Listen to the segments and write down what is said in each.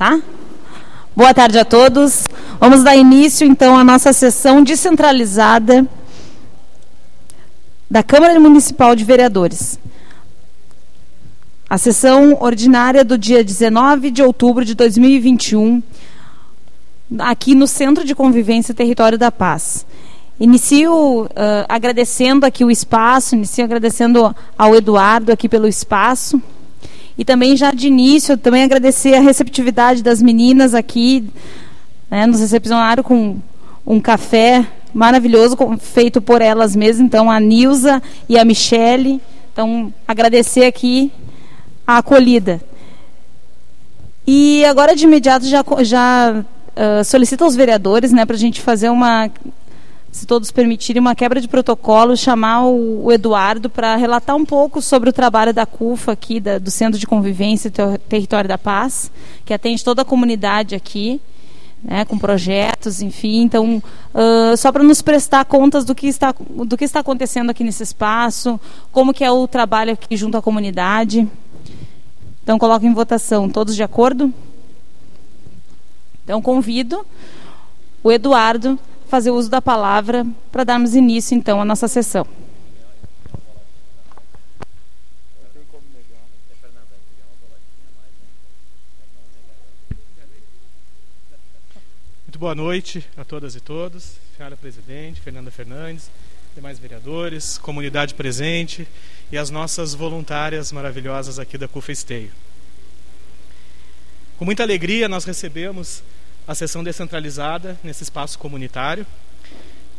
Tá? Boa tarde a todos. Vamos dar início então à nossa sessão descentralizada da Câmara Municipal de Vereadores. A sessão ordinária do dia 19 de outubro de 2021, aqui no Centro de Convivência Território da Paz. Inicio uh, agradecendo aqui o espaço, inicio agradecendo ao Eduardo aqui pelo espaço. E também já de início, também agradecer a receptividade das meninas aqui, né, nos recepcionaram com um café maravilhoso feito por elas mesmas, então a Nilza e a Michele. Então, agradecer aqui a acolhida. E agora de imediato já, já uh, solicito aos vereadores né, para a gente fazer uma se todos permitirem, uma quebra de protocolo, chamar o, o Eduardo para relatar um pouco sobre o trabalho da CUFA aqui, da, do Centro de Convivência e Território da Paz, que atende toda a comunidade aqui, né, com projetos, enfim. Então, uh, só para nos prestar contas do que, está, do que está acontecendo aqui nesse espaço, como que é o trabalho aqui junto à comunidade. Então, coloco em votação. Todos de acordo? Então, convido o Eduardo fazer uso da palavra para darmos início, então, à nossa sessão. Muito boa noite a todas e todos, senhora presidente, Fernanda Fernandes, demais vereadores, comunidade presente e as nossas voluntárias maravilhosas aqui da CUFA Esteio. Com muita alegria nós recebemos a sessão descentralizada nesse espaço comunitário.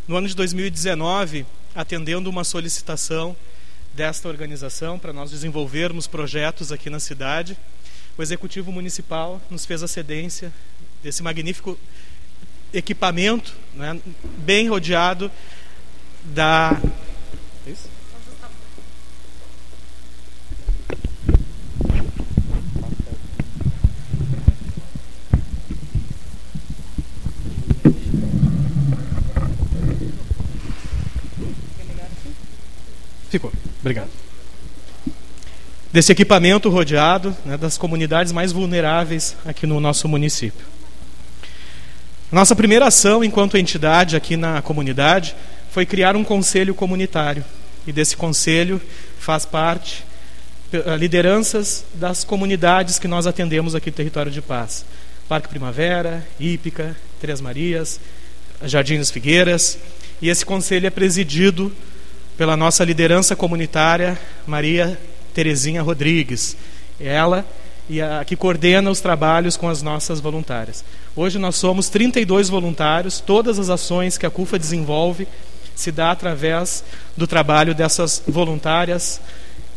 No ano de 2019, atendendo uma solicitação desta organização para nós desenvolvermos projetos aqui na cidade, o Executivo Municipal nos fez a cedência desse magnífico equipamento, né, bem rodeado da. É isso? Ficou. Obrigado. Desse equipamento rodeado né, das comunidades mais vulneráveis aqui no nosso município. Nossa primeira ação enquanto entidade aqui na comunidade foi criar um conselho comunitário. E desse conselho faz parte eh, lideranças das comunidades que nós atendemos aqui no Território de Paz. Parque Primavera, Ípica, Três Marias, Jardim das Figueiras. E esse conselho é presidido pela nossa liderança comunitária, Maria Terezinha Rodrigues. Ela e a, que coordena os trabalhos com as nossas voluntárias. Hoje nós somos 32 voluntários, todas as ações que a CUFA desenvolve se dá através do trabalho dessas voluntárias,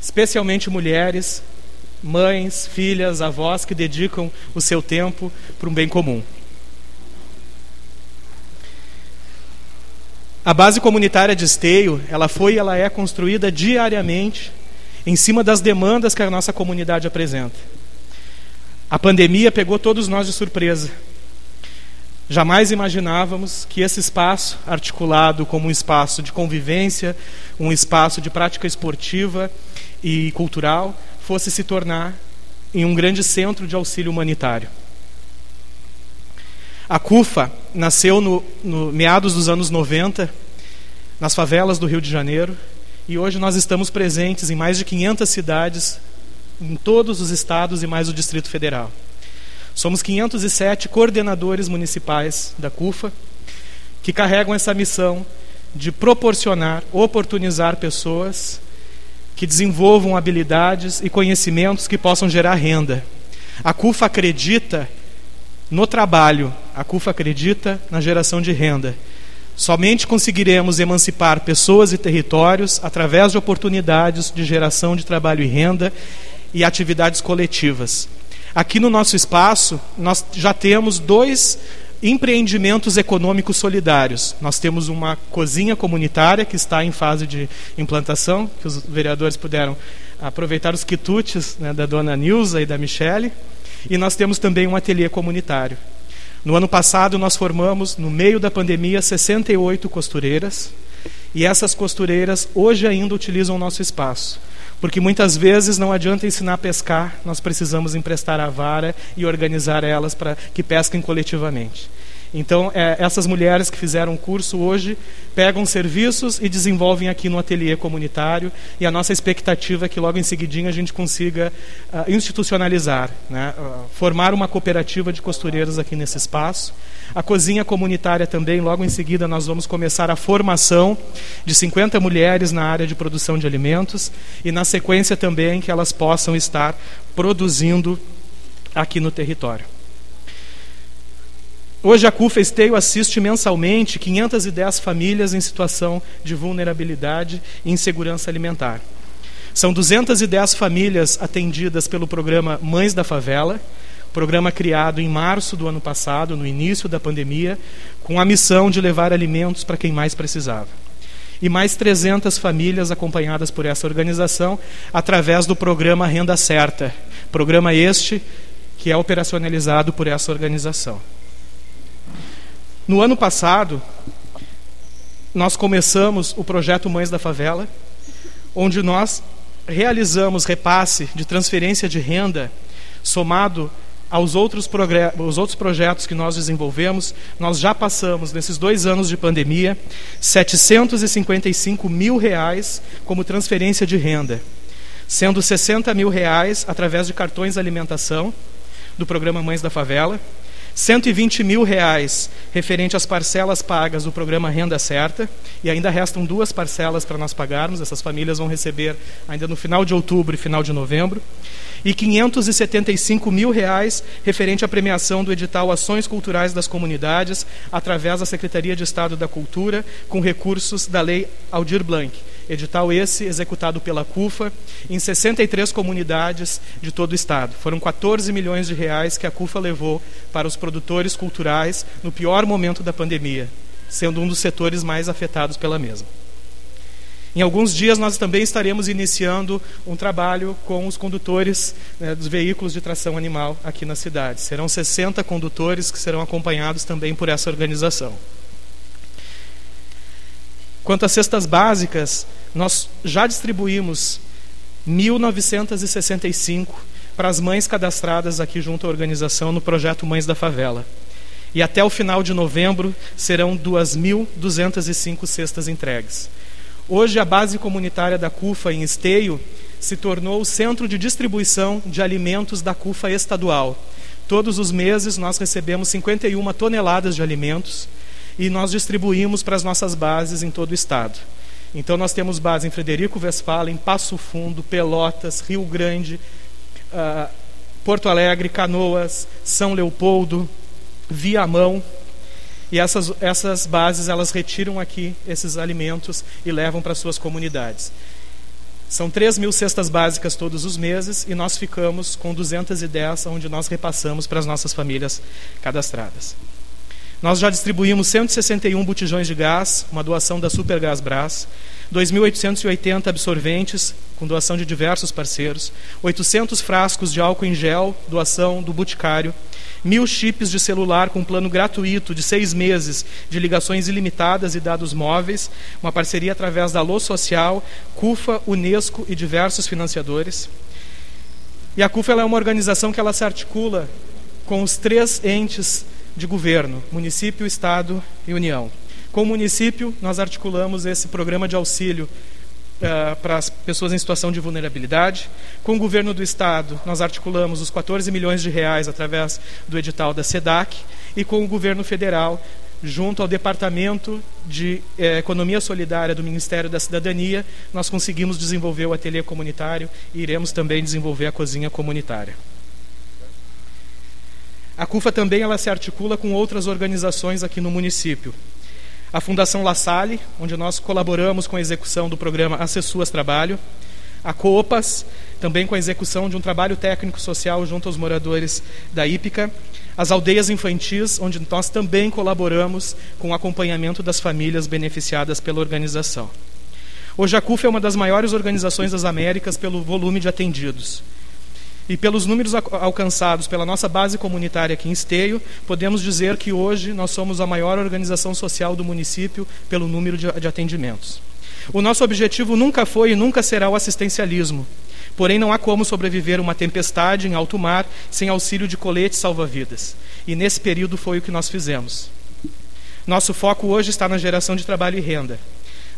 especialmente mulheres, mães, filhas, avós que dedicam o seu tempo para um bem comum. A base comunitária de Esteio, ela foi e ela é construída diariamente em cima das demandas que a nossa comunidade apresenta. A pandemia pegou todos nós de surpresa. Jamais imaginávamos que esse espaço, articulado como um espaço de convivência, um espaço de prática esportiva e cultural, fosse se tornar em um grande centro de auxílio humanitário. A CUFA nasceu no, no meados dos anos 90, nas favelas do Rio de Janeiro, e hoje nós estamos presentes em mais de 500 cidades, em todos os estados e mais o Distrito Federal. Somos 507 coordenadores municipais da CUFA, que carregam essa missão de proporcionar, oportunizar pessoas que desenvolvam habilidades e conhecimentos que possam gerar renda. A CUFA acredita no trabalho, a CUFA acredita na geração de renda. Somente conseguiremos emancipar pessoas e territórios através de oportunidades de geração de trabalho e renda e atividades coletivas. Aqui no nosso espaço, nós já temos dois empreendimentos econômicos solidários. Nós temos uma cozinha comunitária que está em fase de implantação, que os vereadores puderam aproveitar os quitutes né, da dona Nilza e da Michele. E nós temos também um ateliê comunitário. No ano passado, nós formamos, no meio da pandemia, 68 costureiras. E essas costureiras hoje ainda utilizam o nosso espaço. Porque muitas vezes não adianta ensinar a pescar, nós precisamos emprestar a vara e organizar elas para que pesquem coletivamente. Então, é, essas mulheres que fizeram o curso hoje pegam serviços e desenvolvem aqui no ateliê comunitário. E a nossa expectativa é que logo em seguidinho a gente consiga uh, institucionalizar, né? uh, formar uma cooperativa de costureiros aqui nesse espaço. A cozinha comunitária também, logo em seguida, nós vamos começar a formação de 50 mulheres na área de produção de alimentos e, na sequência, também que elas possam estar produzindo aqui no território. Hoje a CUFA Esteio assiste mensalmente 510 famílias em situação de vulnerabilidade e insegurança alimentar. São 210 famílias atendidas pelo programa Mães da Favela, programa criado em março do ano passado, no início da pandemia, com a missão de levar alimentos para quem mais precisava. E mais 300 famílias acompanhadas por essa organização através do programa Renda Certa, programa este que é operacionalizado por essa organização. No ano passado, nós começamos o projeto Mães da Favela, onde nós realizamos repasse de transferência de renda somado aos outros, os outros projetos que nós desenvolvemos, nós já passamos, nesses dois anos de pandemia, 755 mil reais como transferência de renda, sendo 60 mil reais através de cartões de alimentação do programa Mães da Favela, 120 mil reais referente às parcelas pagas do programa Renda Certa, e ainda restam duas parcelas para nós pagarmos, essas famílias vão receber ainda no final de outubro e final de novembro, e 575 mil reais referente à premiação do edital Ações Culturais das Comunidades, através da Secretaria de Estado da Cultura, com recursos da Lei Aldir Blanc Edital esse executado pela CUFA em 63 comunidades de todo o estado. Foram 14 milhões de reais que a CUFA levou para os produtores culturais no pior momento da pandemia, sendo um dos setores mais afetados pela mesma. Em alguns dias nós também estaremos iniciando um trabalho com os condutores né, dos veículos de tração animal aqui na cidade. Serão 60 condutores que serão acompanhados também por essa organização. Quanto às cestas básicas, nós já distribuímos 1.965 para as mães cadastradas aqui junto à organização no projeto Mães da Favela. E até o final de novembro serão 2.205 cestas entregues. Hoje, a base comunitária da CUFA em Esteio se tornou o centro de distribuição de alimentos da CUFA estadual. Todos os meses nós recebemos 51 toneladas de alimentos e nós distribuímos para as nossas bases em todo o estado. Então nós temos base em Frederico Westphalen, Passo Fundo, Pelotas, Rio Grande, uh, Porto Alegre, Canoas, São Leopoldo, Viamão. E essas, essas bases elas retiram aqui esses alimentos e levam para suas comunidades. São 3 mil cestas básicas todos os meses e nós ficamos com 210, onde nós repassamos para as nossas famílias cadastradas. Nós já distribuímos 161 botijões de gás, uma doação da Supergás Brás, 2.880 absorventes, com doação de diversos parceiros, 800 frascos de álcool em gel, doação do Boticário, mil chips de celular com plano gratuito de seis meses de ligações ilimitadas e dados móveis, uma parceria através da Alô Social, CUFA, Unesco e diversos financiadores. E a CUFA é uma organização que ela se articula com os três entes de governo, município, estado e União. Com o município, nós articulamos esse programa de auxílio uh, para as pessoas em situação de vulnerabilidade. Com o governo do estado, nós articulamos os 14 milhões de reais através do edital da SEDAC. E com o governo federal, junto ao Departamento de eh, Economia Solidária do Ministério da Cidadania, nós conseguimos desenvolver o ateliê comunitário e iremos também desenvolver a cozinha comunitária. A CUFA também ela se articula com outras organizações aqui no município. A Fundação La Salle, onde nós colaboramos com a execução do programa Acessuas Trabalho. A COPAS, também com a execução de um trabalho técnico social junto aos moradores da Ípica. As aldeias infantis, onde nós também colaboramos com o acompanhamento das famílias beneficiadas pela organização. Hoje a CUF é uma das maiores organizações das Américas pelo volume de atendidos. E pelos números alcançados pela nossa base comunitária aqui em Esteio, podemos dizer que hoje nós somos a maior organização social do município pelo número de, atendimentos. O nosso objetivo nunca foi e nunca será o assistencialismo. Porém, não há como sobreviver uma tempestade em alto mar sem auxílio de coletes salva-vidas. E nesse período foi o que nós fizemos. Nosso foco hoje está na geração de trabalho e renda.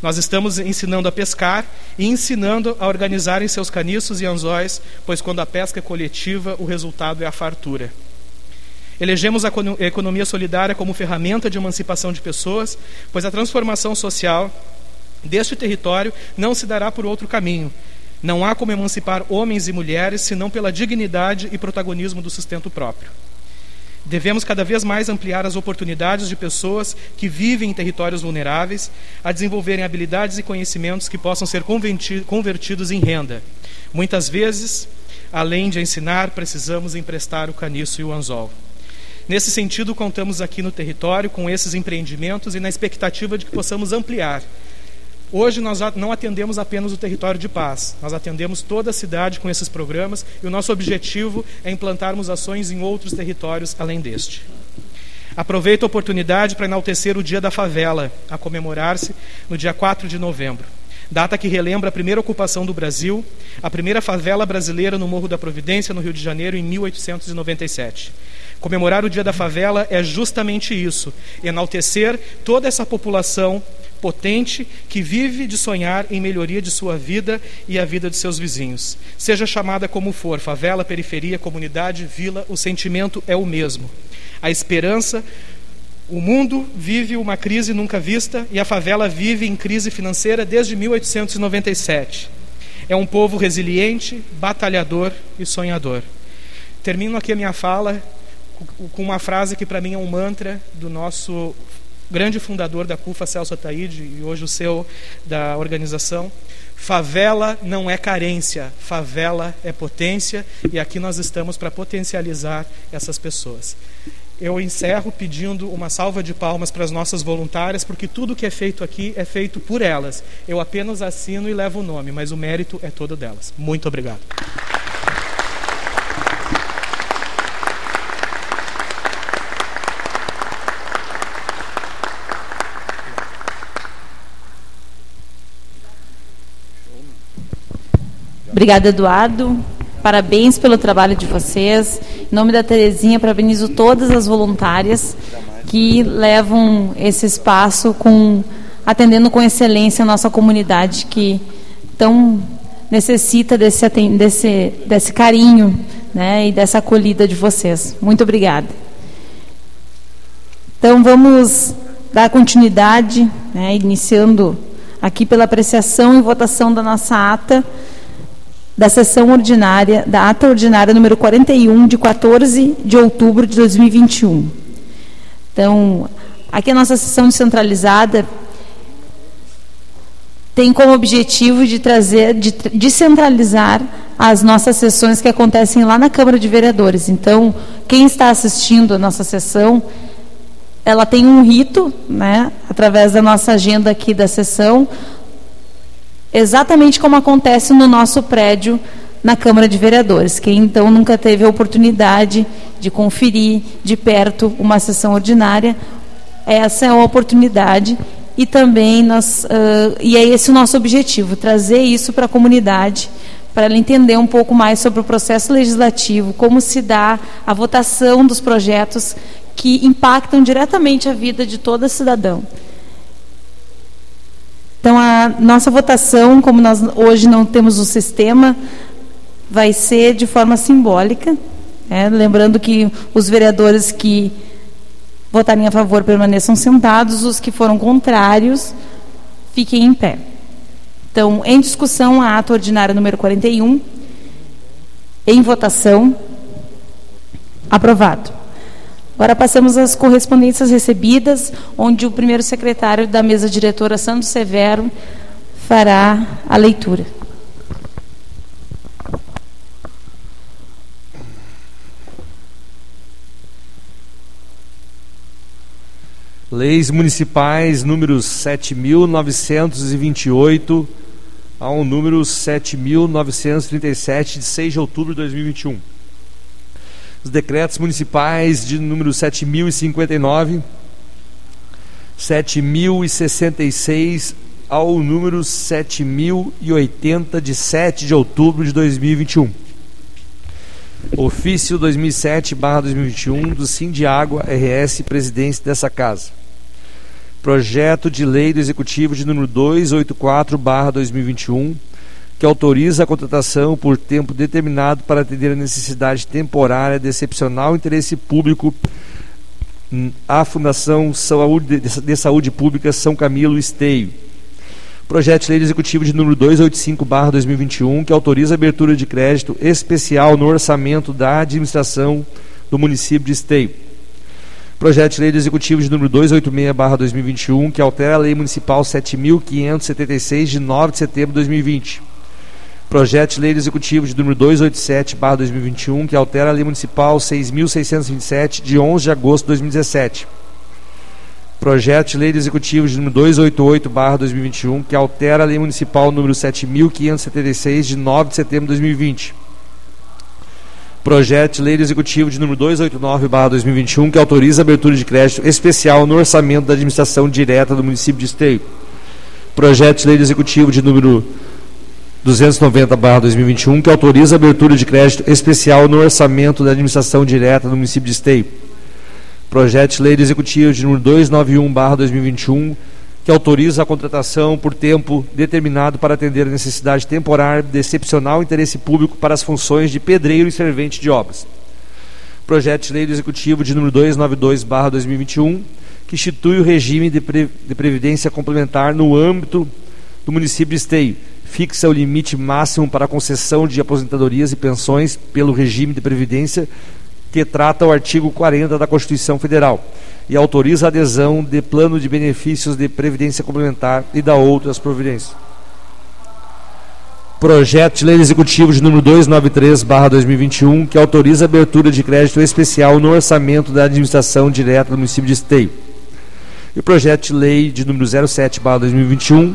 Nós estamos ensinando a pescar e ensinando a organizarem seus caniços e anzóis, pois quando a pesca é coletiva, o resultado é a fartura. Elegemos a economia solidária como ferramenta de emancipação de pessoas, pois a transformação social deste território não se dará por outro caminho. Não há como emancipar homens e mulheres senão pela dignidade e protagonismo do sustento próprio. Devemos cada vez mais ampliar as oportunidades de pessoas que vivem em territórios vulneráveis a desenvolverem habilidades e conhecimentos que possam ser convertidos em renda. Muitas vezes, além de ensinar, precisamos emprestar o caniço e o anzol. Nesse sentido, contamos aqui no território com esses empreendimentos e na expectativa de que possamos ampliar Hoje nós não atendemos apenas o território de paz, nós atendemos toda a cidade com esses programas e o nosso objetivo é implantarmos ações em outros territórios além deste. Aproveito a oportunidade para enaltecer o Dia da Favela, a comemorar-se no dia 4 de novembro, data que relembra a primeira ocupação do Brasil, a primeira favela brasileira no Morro da Providência, no Rio de Janeiro, em 1897. Comemorar o Dia da Favela é justamente isso, enaltecer toda essa população potente que vive de sonhar em melhoria de sua vida e a vida de seus vizinhos. Seja chamada como for, favela, periferia, comunidade, vila, o sentimento é o mesmo. A esperança, o mundo vive uma crise nunca vista e a favela vive em crise financeira desde 1897. É um povo resiliente, batalhador e sonhador. Termino aqui a minha fala com uma frase que para mim é um mantra do nosso grande fundador da CUFA, Celso Ataíde, e hoje o seu da organização. Favela não é carência, favela é potência, e aqui nós estamos para potencializar essas pessoas. Eu encerro pedindo uma salva de palmas para as nossas voluntárias, porque tudo que é feito aqui é feito por elas. Eu apenas assino e levo o nome, mas o mérito é todo delas. Muito obrigado. Obrigada, Eduardo. Parabéns pelo trabalho de vocês. Em nome da Terezinha, parabenizo todas as voluntárias que levam esse espaço com atendendo com excelência a nossa comunidade que tão necessita desse, desse, desse carinho né, e dessa acolhida de vocês. Muito obrigada. Então, vamos dar continuidade, né, iniciando aqui pela apreciação e votação da nossa ata da sessão ordinária, da ata ordinária número 41, de 14 de outubro de 2021. Então, aqui a nossa sessão descentralizada tem como objetivo de trazer, de descentralizar as nossas sessões que acontecem lá na Câmara de Vereadores. Então, quem está assistindo a nossa sessão, ela tem um rito, né, através da nossa agenda aqui da sessão, exatamente como acontece no nosso prédio na Câmara de Vereadores. Quem então nunca teve a oportunidade de conferir de perto uma sessão ordinária, essa é a oportunidade e também nós uh, e é esse o nosso objetivo trazer isso para a comunidade para ela entender um pouco mais sobre o processo legislativo, como se dá a votação dos projetos que impactam diretamente a vida de todo cidadão. Então, a nossa votação, como nós hoje não temos o sistema, vai ser de forma simbólica. Né? Lembrando que os vereadores que votarem a favor permaneçam sentados, os que foram contrários fiquem em pé. Então, em discussão, a ato ordinário número 41. Em votação. Aprovado. Agora passamos às correspondências recebidas, onde o primeiro secretário da mesa diretora, Santos Severo, fará a leitura. Leis municipais números 7.928 ao número 7.937, de 6 de outubro de 2021 os decretos municipais de número 7059, 7066 ao número 7080 de 7 de outubro de 2021. Ofício 2007/2021 do Sim de Água RS, presidente dessa casa. Projeto de lei do Executivo de número 284/2021, que autoriza a contratação por tempo determinado para atender a necessidade temporária de excepcional interesse público à Fundação Saúde, de Saúde Pública São Camilo Esteio Projeto de Lei Executivo de número 285/2021, que autoriza a abertura de crédito especial no orçamento da administração do município de Esteio. Projeto de Lei Executivo de número 286/2021, que altera a Lei Municipal 7576 de 9 de setembro de 2020. Projeto de Lei Executivo de número 287/2021, que altera a Lei Municipal 6627 de 11 de agosto de 2017 Projeto de Lei Executivo de número 288/2021, que altera a Lei Municipal número 7576 de 9 de setembro de 2020. Projeto de Lei Executivo de número 289/2021, que autoriza a abertura de crédito especial no orçamento da administração direta do município de Esteio. Projeto de Lei Executivo de número 290/2021, que autoriza a abertura de crédito especial no orçamento da administração direta do município de Esteio Projeto de Lei Executivo de número 291/2021, que autoriza a contratação por tempo determinado para atender a necessidade temporária de excepcional interesse público para as funções de pedreiro e servente de obras. Projeto de Lei Executivo de número 292/2021, que institui o regime de, pre de previdência complementar no âmbito do município de Esteio, fixa o limite máximo para a concessão de aposentadorias e pensões pelo regime de previdência que trata o artigo 40 da Constituição Federal e autoriza a adesão de plano de benefícios de previdência complementar e da outras providências. Projeto de Lei Executivo de número 293/2021, que autoriza a abertura de crédito especial no orçamento da administração direta do município de Esteio. E o projeto de lei de número 07/2021,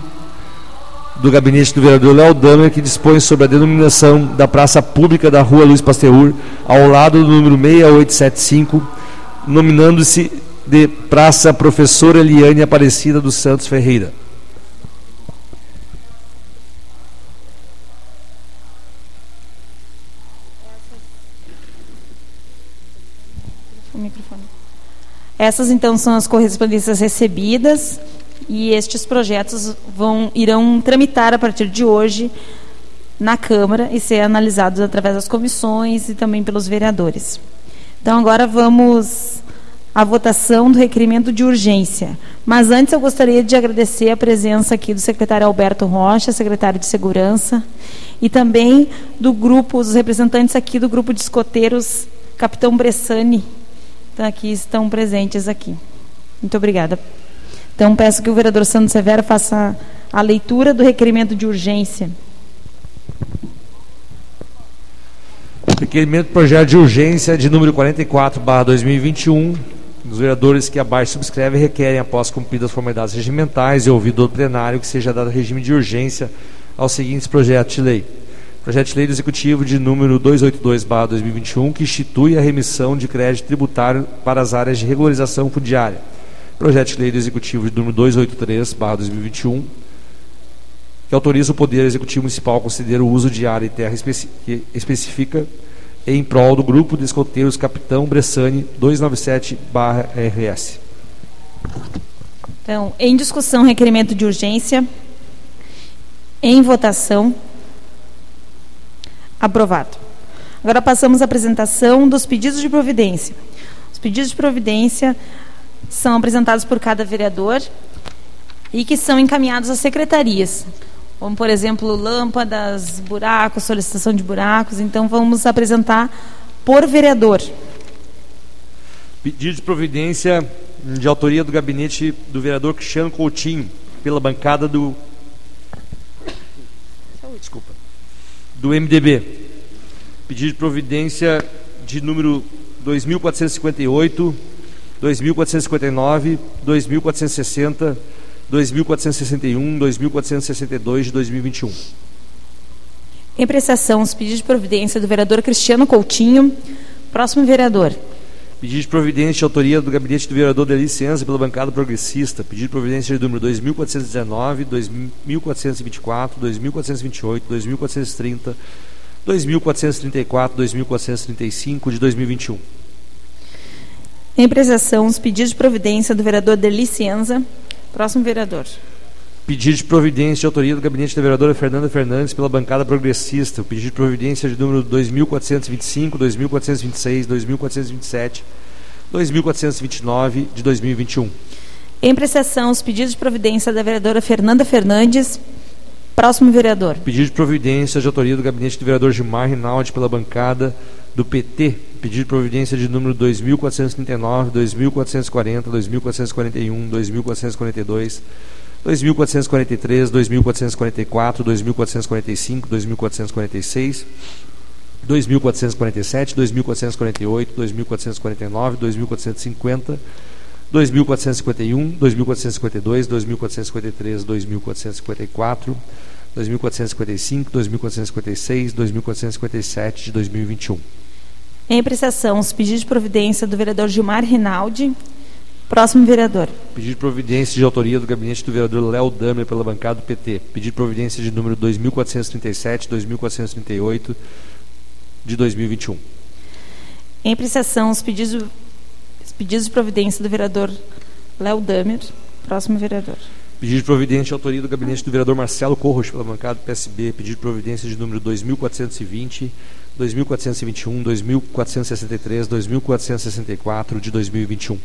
do gabinete do vereador Léo Damer, que dispõe sobre a denominação da praça pública da Rua Luiz Pasteur, ao lado do número 6875, nominando-se de Praça Professora Eliane Aparecida dos Santos Ferreira. Essas então são as correspondências recebidas e estes projetos vão irão tramitar a partir de hoje na Câmara e ser analisados através das comissões e também pelos vereadores. Então agora vamos à votação do requerimento de urgência. Mas antes eu gostaria de agradecer a presença aqui do secretário Alberto Rocha, secretário de Segurança, e também do grupo, os representantes aqui do grupo de escoteiros Capitão Bressani, então aqui estão presentes aqui. Muito obrigada. Então, peço que o vereador Santos Severo faça a leitura do requerimento de urgência. Requerimento projeto de urgência de número 44, barra 2021. Os vereadores que abaixo subscrevem requerem, após cumpridas as formalidades regimentais e ouvido o plenário, que seja dado regime de urgência aos seguintes projetos de lei. Projeto de lei do Executivo de número 282, barra 2021, que institui a remissão de crédito tributário para as áreas de regularização fundiária Projeto de Lei do Executivo de número 283/2021, que autoriza o Poder Executivo Municipal a conceder o uso de área e terra especi específica em prol do grupo de escoteiros Capitão Bressani 297/RS. Então, em discussão, requerimento de urgência. Em votação. Aprovado. Agora passamos à apresentação dos pedidos de providência. Os pedidos de providência são apresentados por cada vereador e que são encaminhados às secretarias. Como, por exemplo, lâmpadas, buracos, solicitação de buracos. Então, vamos apresentar por vereador. Pedido de providência de autoria do gabinete do vereador Cristiano Coutinho, pela bancada do. Desculpa. Do MDB. Pedido de providência de número 2458 2.459, 2.460, 2.461, 2.462 de 2021. Em prestação, os pedidos de providência do vereador Cristiano Coutinho. Próximo vereador. Pedido de providência de autoria do gabinete do vereador de licença pela bancada progressista. Pedido de providência de número 2419, 2424, 2428, 2430, 2434, 2435 de 2021. Em apreciação, os pedidos de providência do vereador de licença. Próximo vereador. Pedido de providência de autoria do gabinete da vereadora Fernanda Fernandes pela bancada progressista. O pedido de providência de número 2425, 2426, 2427, 2429 de 2021. Em apreciação, os pedidos de providência da vereadora Fernanda Fernandes. Próximo vereador. Pedido de providência de autoria do gabinete do vereador Gilmar Rinaldi pela bancada do PT. Pedido de providência de número 2439, 2440, 2441, 2442. 2443, 2444, 2445, 2446, 2447, 2448, 2449, 2450, 2451, 2452, 2453, 2454, 2455, 2456, 2457 de 2021. Em apreciação, os pedidos de providência do vereador Gilmar Rinaldi, Próximo vereador. Pedido de providência de autoria do gabinete do vereador Léo Damer pela bancada do PT. Pedido de providência de número 2437, 2438 de 2021. Em apreciação, os pedidos, os pedidos de providência do vereador Léo Damer. Próximo vereador. Pedido de providência de autoria do gabinete do vereador Marcelo Corros pela bancada do PSB. Pedido de providência de número 2420, 2421, 2463, 2464 de 2021.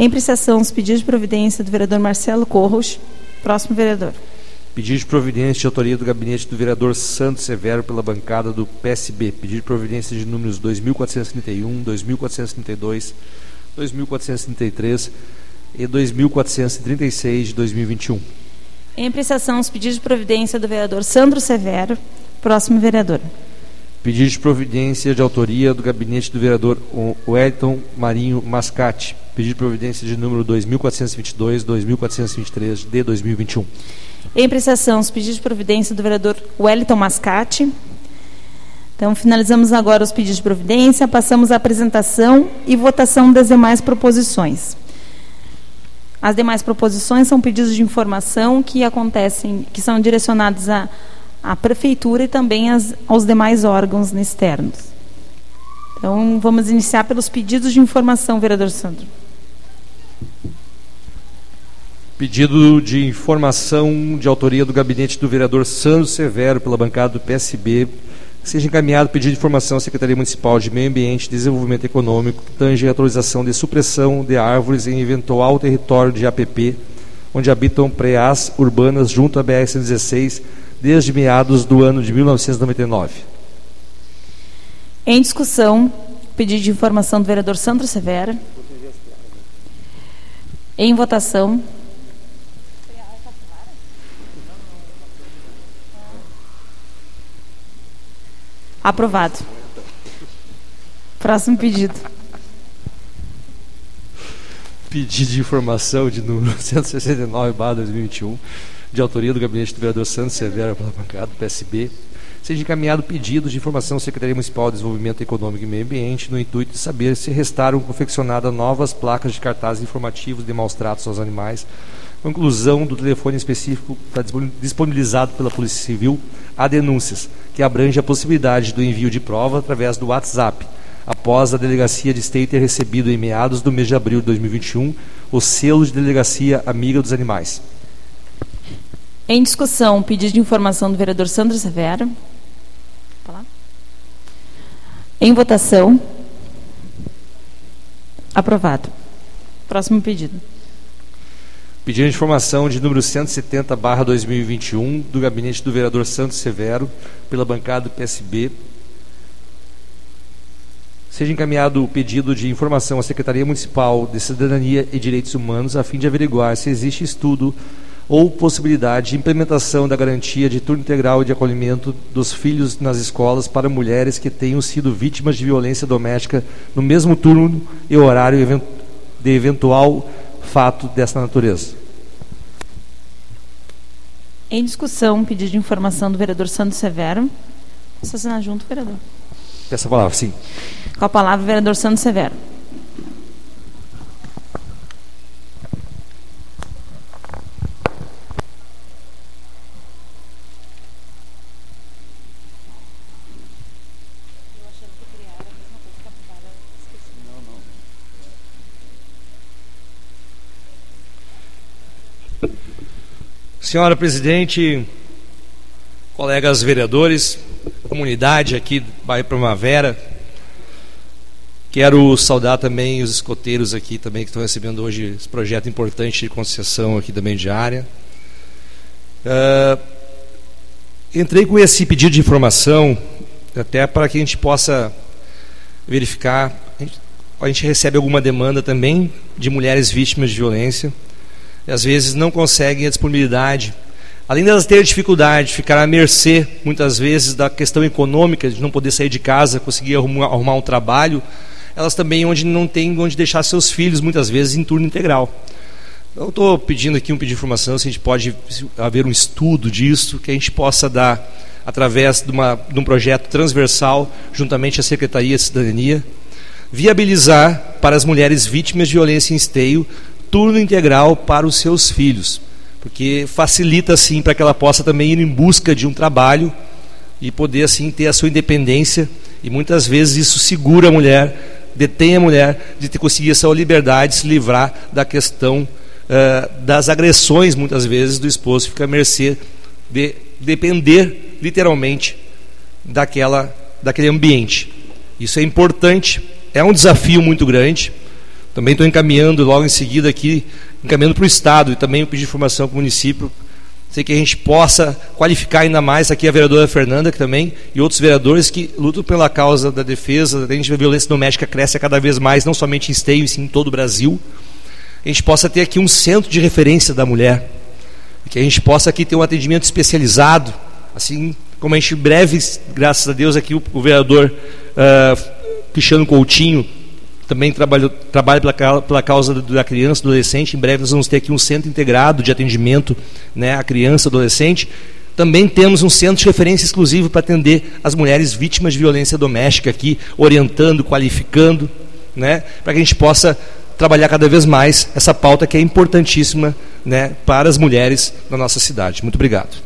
Em apreciação, os pedidos de providência do vereador Marcelo Corros. Próximo vereador. Pedido de providência de autoria do gabinete do vereador Santos Severo pela bancada do PSB. Pedido de providência de números 2431, 2432, 2433 e 2436 de 2021. Em apreciação, os pedidos de providência do vereador Sandro Severo. Próximo vereador. Pedido de providência de autoria do gabinete do vereador Wellington Marinho Mascate. Pedido de providência de número 2422, 2423 de 2021. Em apreciação, os pedidos de providência do vereador Wellington Mascate. Então, finalizamos agora os pedidos de providência, passamos à apresentação e votação das demais proposições. As demais proposições são pedidos de informação que acontecem, que são direcionados a à prefeitura e também aos demais órgãos externos. Então, vamos iniciar pelos pedidos de informação, vereador Sandro. Pedido de informação de autoria do gabinete do vereador Sandro Severo, pela bancada do PSB, seja encaminhado pedido de informação à Secretaria Municipal de Meio Ambiente e Desenvolvimento Econômico, que tange a de supressão de árvores em eventual território de APP, onde habitam preás urbanas junto à BR-116, desde meados do ano de 1999. Em discussão, pedido de informação do vereador Sandro Severa. Em votação. Aprovado. Próximo pedido. Pedido de informação de número 169/2021 de autoria do gabinete do vereador Santos Severo pela bancada do PSB, seja encaminhado pedido de informação à Secretaria Municipal de Desenvolvimento Econômico e Meio Ambiente no intuito de saber se restaram confeccionadas novas placas de cartazes informativos de maus tratos aos animais, com inclusão do telefone específico disponibilizado pela Polícia Civil a denúncias, que abrange a possibilidade do envio de prova através do WhatsApp, após a delegacia de State ter recebido em meados do mês de abril de 2021 o selo de delegacia amiga dos animais. Em discussão, pedido de informação do vereador Sandro Severo. Em votação. Aprovado. Próximo pedido. Pedido de informação de número 170, barra 2021, do gabinete do vereador Santos Severo, pela bancada do PSB. Seja encaminhado o pedido de informação à Secretaria Municipal de Cidadania e Direitos Humanos, a fim de averiguar se existe estudo ou possibilidade de implementação da garantia de turno integral de acolhimento dos filhos nas escolas para mulheres que tenham sido vítimas de violência doméstica no mesmo turno e horário de eventual fato dessa natureza. Em discussão, pedido de informação do vereador Santos Severo. Posso assinar junto, vereador? Peço a palavra, sim. Com a palavra, vereador Santos Severo. Senhora presidente, colegas vereadores, comunidade aqui do bairro Primavera, quero saudar também os escoteiros aqui também que estão recebendo hoje esse projeto importante de concessão aqui também de área. Uh, entrei com esse pedido de informação até para que a gente possa verificar. A gente, a gente recebe alguma demanda também de mulheres vítimas de violência e às vezes não conseguem a disponibilidade. Além delas terem dificuldade, ficar à mercê, muitas vezes, da questão econômica, de não poder sair de casa, conseguir arrumar, arrumar um trabalho, elas também onde não têm onde deixar seus filhos, muitas vezes, em turno integral. Então, estou pedindo aqui um pedido de informação, se a gente pode haver um estudo disso, que a gente possa dar, através de, uma, de um projeto transversal, juntamente à Secretaria de Cidadania, viabilizar para as mulheres vítimas de violência em esteio turno integral para os seus filhos, porque facilita assim para que ela possa também ir em busca de um trabalho e poder assim ter a sua independência e muitas vezes isso segura a mulher, detém a mulher de ter conseguir essa liberdade, se livrar da questão uh, das agressões muitas vezes do esposo, fica à mercê de depender literalmente daquela daquele ambiente. Isso é importante, é um desafio muito grande também estou encaminhando logo em seguida aqui, encaminhando para o Estado e também pedir informação para o município. Sei que a gente possa qualificar ainda mais aqui a vereadora Fernanda, que também, e outros vereadores que lutam pela causa da defesa. A gente a violência doméstica cresce cada vez mais, não somente em Esteio, sim em todo o Brasil. A gente possa ter aqui um centro de referência da mulher. Que a gente possa aqui ter um atendimento especializado, assim como a gente breve, graças a Deus, aqui o, o vereador uh, Cristiano Coutinho também trabalho, trabalho pela, pela causa da criança, do adolescente. Em breve nós vamos ter aqui um centro integrado de atendimento né, à criança, adolescente. Também temos um centro de referência exclusivo para atender as mulheres vítimas de violência doméstica aqui, orientando, qualificando, né, para que a gente possa trabalhar cada vez mais essa pauta que é importantíssima né, para as mulheres da nossa cidade. Muito obrigado.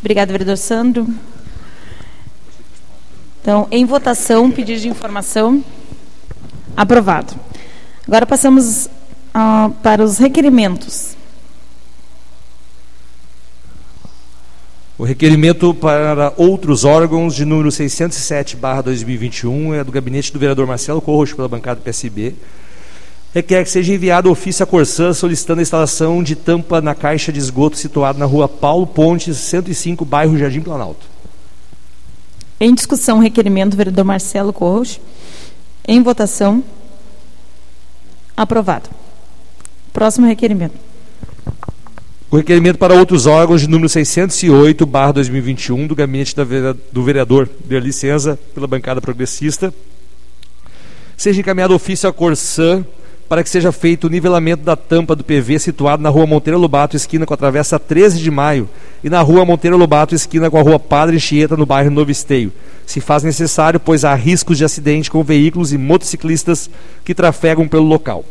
Obrigada, vereador Sandro. Então, em votação, pedido de informação. Aprovado. Agora passamos uh, para os requerimentos. O requerimento para outros órgãos de número 607/2021 é do gabinete do vereador Marcelo Corrocho pela bancada do PSB requer que seja enviado ofício à Corsã solicitando a instalação de tampa na caixa de esgoto situada na rua Paulo Pontes, 105, bairro Jardim Planalto. Em discussão, requerimento do vereador Marcelo Corros. Em votação. Aprovado. Próximo requerimento. O requerimento para outros órgãos de número 608, barra 2021, do gabinete do vereador de licença pela bancada progressista, seja encaminhado ofício à Corsã para que seja feito o nivelamento da tampa do PV situado na rua Monteiro Lobato, esquina com a travessa 13 de maio, e na rua Monteiro Lobato, esquina com a rua Padre Anchieta, no bairro Novo Esteio. Se faz necessário, pois há riscos de acidente com veículos e motociclistas que trafegam pelo local.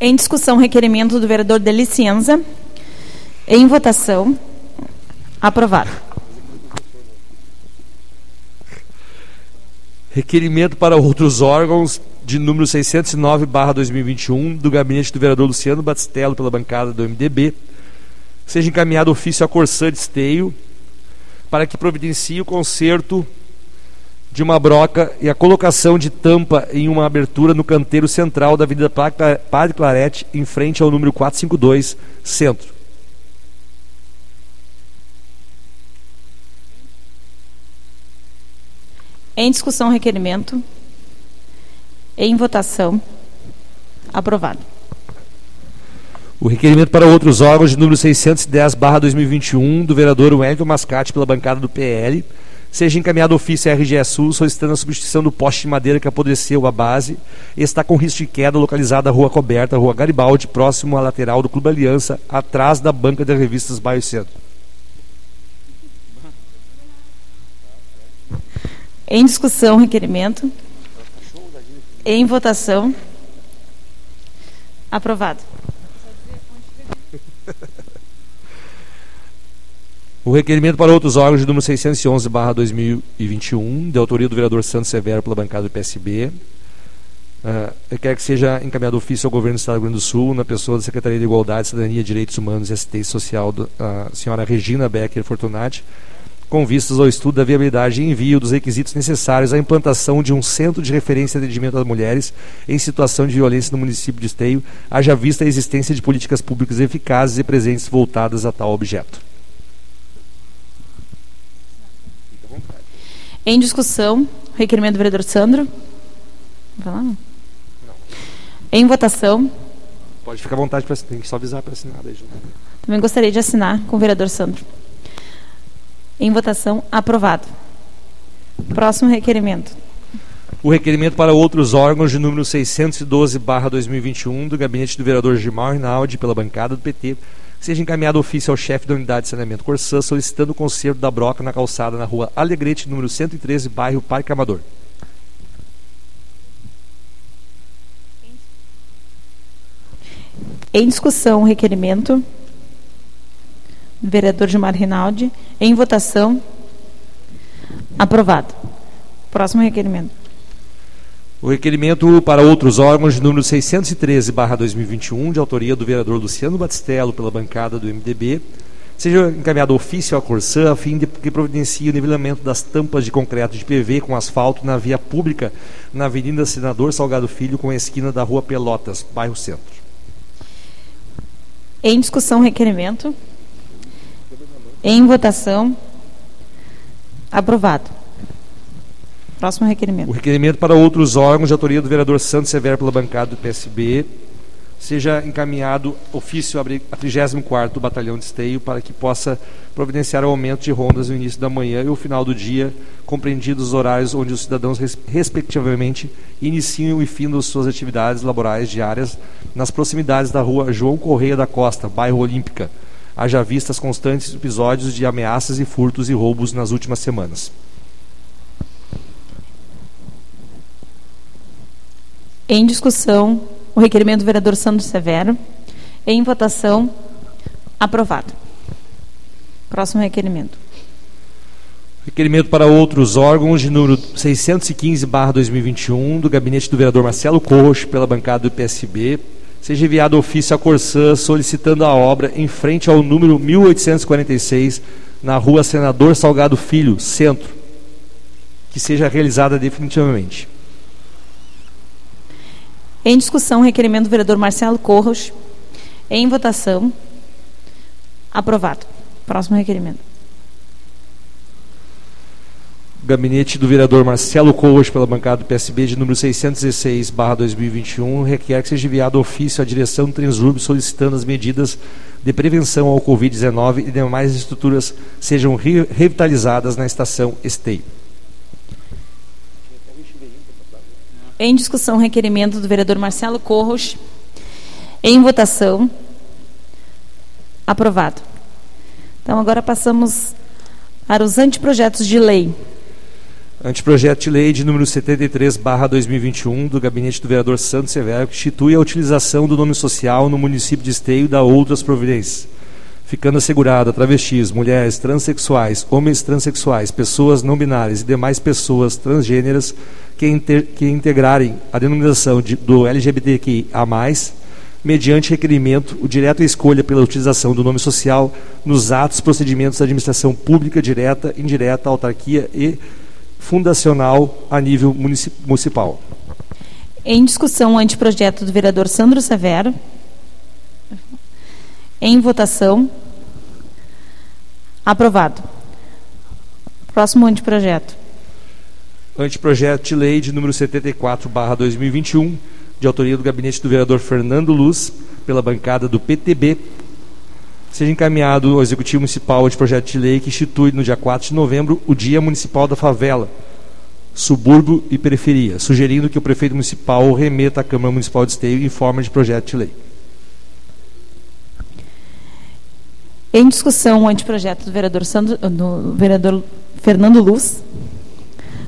Em discussão, requerimento do vereador de licença. Em votação. Aprovado. Requerimento para outros órgãos de número 609/2021 do gabinete do vereador Luciano Batistello pela bancada do MDB, seja encaminhado ofício à Corsã de Esteio para que providencie o conserto de uma broca e a colocação de tampa em uma abertura no canteiro central da Avenida Padre Clarete, em frente ao número 452, centro. Em discussão, requerimento. Em votação. Aprovado. O requerimento para outros órgãos de número 610/2021 do vereador Wellington Mascate pela bancada do PL seja encaminhado ofício à RGE Sul solicitando a substituição do poste de madeira que apodreceu a base e está com risco de queda localizada na Rua Coberta, Rua Garibaldi, próximo à lateral do Clube Aliança, atrás da banca de revistas Bairro Centro. Em discussão, requerimento. Em votação. Aprovado. O requerimento para outros órgãos de número 611, barra 2021, de autoria do vereador Santos Severo pela bancada do PSB. Uh, quer que seja encaminhado ofício ao governo do Estado do Rio Grande do Sul, na pessoa da Secretaria de Igualdade, Cidadania, Direitos Humanos e Assistência Social, a uh, senhora Regina Becker Fortunati, com vistas ao estudo da viabilidade e envio dos requisitos necessários à implantação de um centro de referência de atendimento às mulheres em situação de violência no município de Esteio, haja vista a existência de políticas públicas eficazes e presentes voltadas a tal objeto. Em discussão, requerimento do vereador Sandro. Vai lá? Não. Em votação. Pode ficar à vontade, pra, tem que só avisar para assinar. Daí, Também gostaria de assinar com o vereador Sandro. Em votação, aprovado. Próximo requerimento. O requerimento para outros órgãos de número 612-2021 do gabinete do vereador Gilmar Rinaldi pela bancada do PT seja encaminhado ofício ao chefe da unidade de saneamento Corsã solicitando o conserto da broca na calçada na rua Alegrete, número 113, bairro Parque Amador. Em discussão, o requerimento. Vereador Gilmar Rinaldi. Em votação. Aprovado. Próximo requerimento. O requerimento para outros órgãos de número 613/2021, de autoria do vereador Luciano Batistello pela bancada do MDB, seja encaminhado ofício à Corsã a fim de que providencie o nivelamento das tampas de concreto de PV com asfalto na via pública na Avenida Senador Salgado Filho com a esquina da Rua Pelotas, bairro Centro. Em discussão, requerimento. Em votação. Aprovado. Próximo requerimento. O requerimento para outros órgãos de autoria do vereador Santos Severo pela bancada do PSB seja encaminhado ofício a 34º Batalhão de Esteio para que possa providenciar o aumento de rondas no início da manhã e o final do dia, compreendidos os horários onde os cidadãos, respectivamente, iniciam e findam suas atividades laborais diárias nas proximidades da rua João Correia da Costa, bairro Olímpica, haja vistas constantes episódios de ameaças e furtos e roubos nas últimas semanas. Em discussão, o requerimento do vereador Sandro Severo. Em votação, aprovado. Próximo requerimento. Requerimento para outros órgãos de número 615-2021 do gabinete do vereador Marcelo Corros pela bancada do PSB. Seja enviado ofício à Corsã solicitando a obra em frente ao número 1846 na rua Senador Salgado Filho, centro, que seja realizada definitivamente. Em discussão, requerimento do vereador Marcelo Corros. Em votação. Aprovado. Próximo requerimento. Gabinete do vereador Marcelo Corros, pela bancada do PSB, de número 616, 2021, requer que seja enviado ofício à direção do Transurb solicitando as medidas de prevenção ao Covid-19 e demais estruturas sejam revitalizadas na estação Esteio. Em discussão, requerimento do vereador Marcelo Corros. Em votação. Aprovado. Então, agora passamos para os anteprojetos de lei. Anteprojeto de lei de número 73, barra 2021, do gabinete do vereador Santos Severo, que institui a utilização do nome social no município de Esteio da outras providências. Ficando assegurado a travestis, mulheres transexuais, homens transexuais, pessoas não binárias e demais pessoas transgêneras que, inter, que integrarem a denominação de, do LGBTQIA+, mediante requerimento, o direito à escolha pela utilização do nome social nos atos, procedimentos da administração pública direta, indireta, autarquia e fundacional a nível municipal. Em discussão o anteprojeto do vereador Sandro Severo. Em votação. Aprovado. Próximo anteprojeto. Anteprojeto de lei de número 74, barra 2021, de autoria do gabinete do vereador Fernando Luz, pela bancada do PTB, seja encaminhado ao Executivo Municipal de projeto de lei que institui no dia 4 de novembro o Dia Municipal da Favela, Subúrbio e Periferia, sugerindo que o prefeito municipal remeta à Câmara Municipal de Esteio em forma de projeto de lei. Em discussão, o anteprojeto do vereador, Sandro, do vereador Fernando Luz.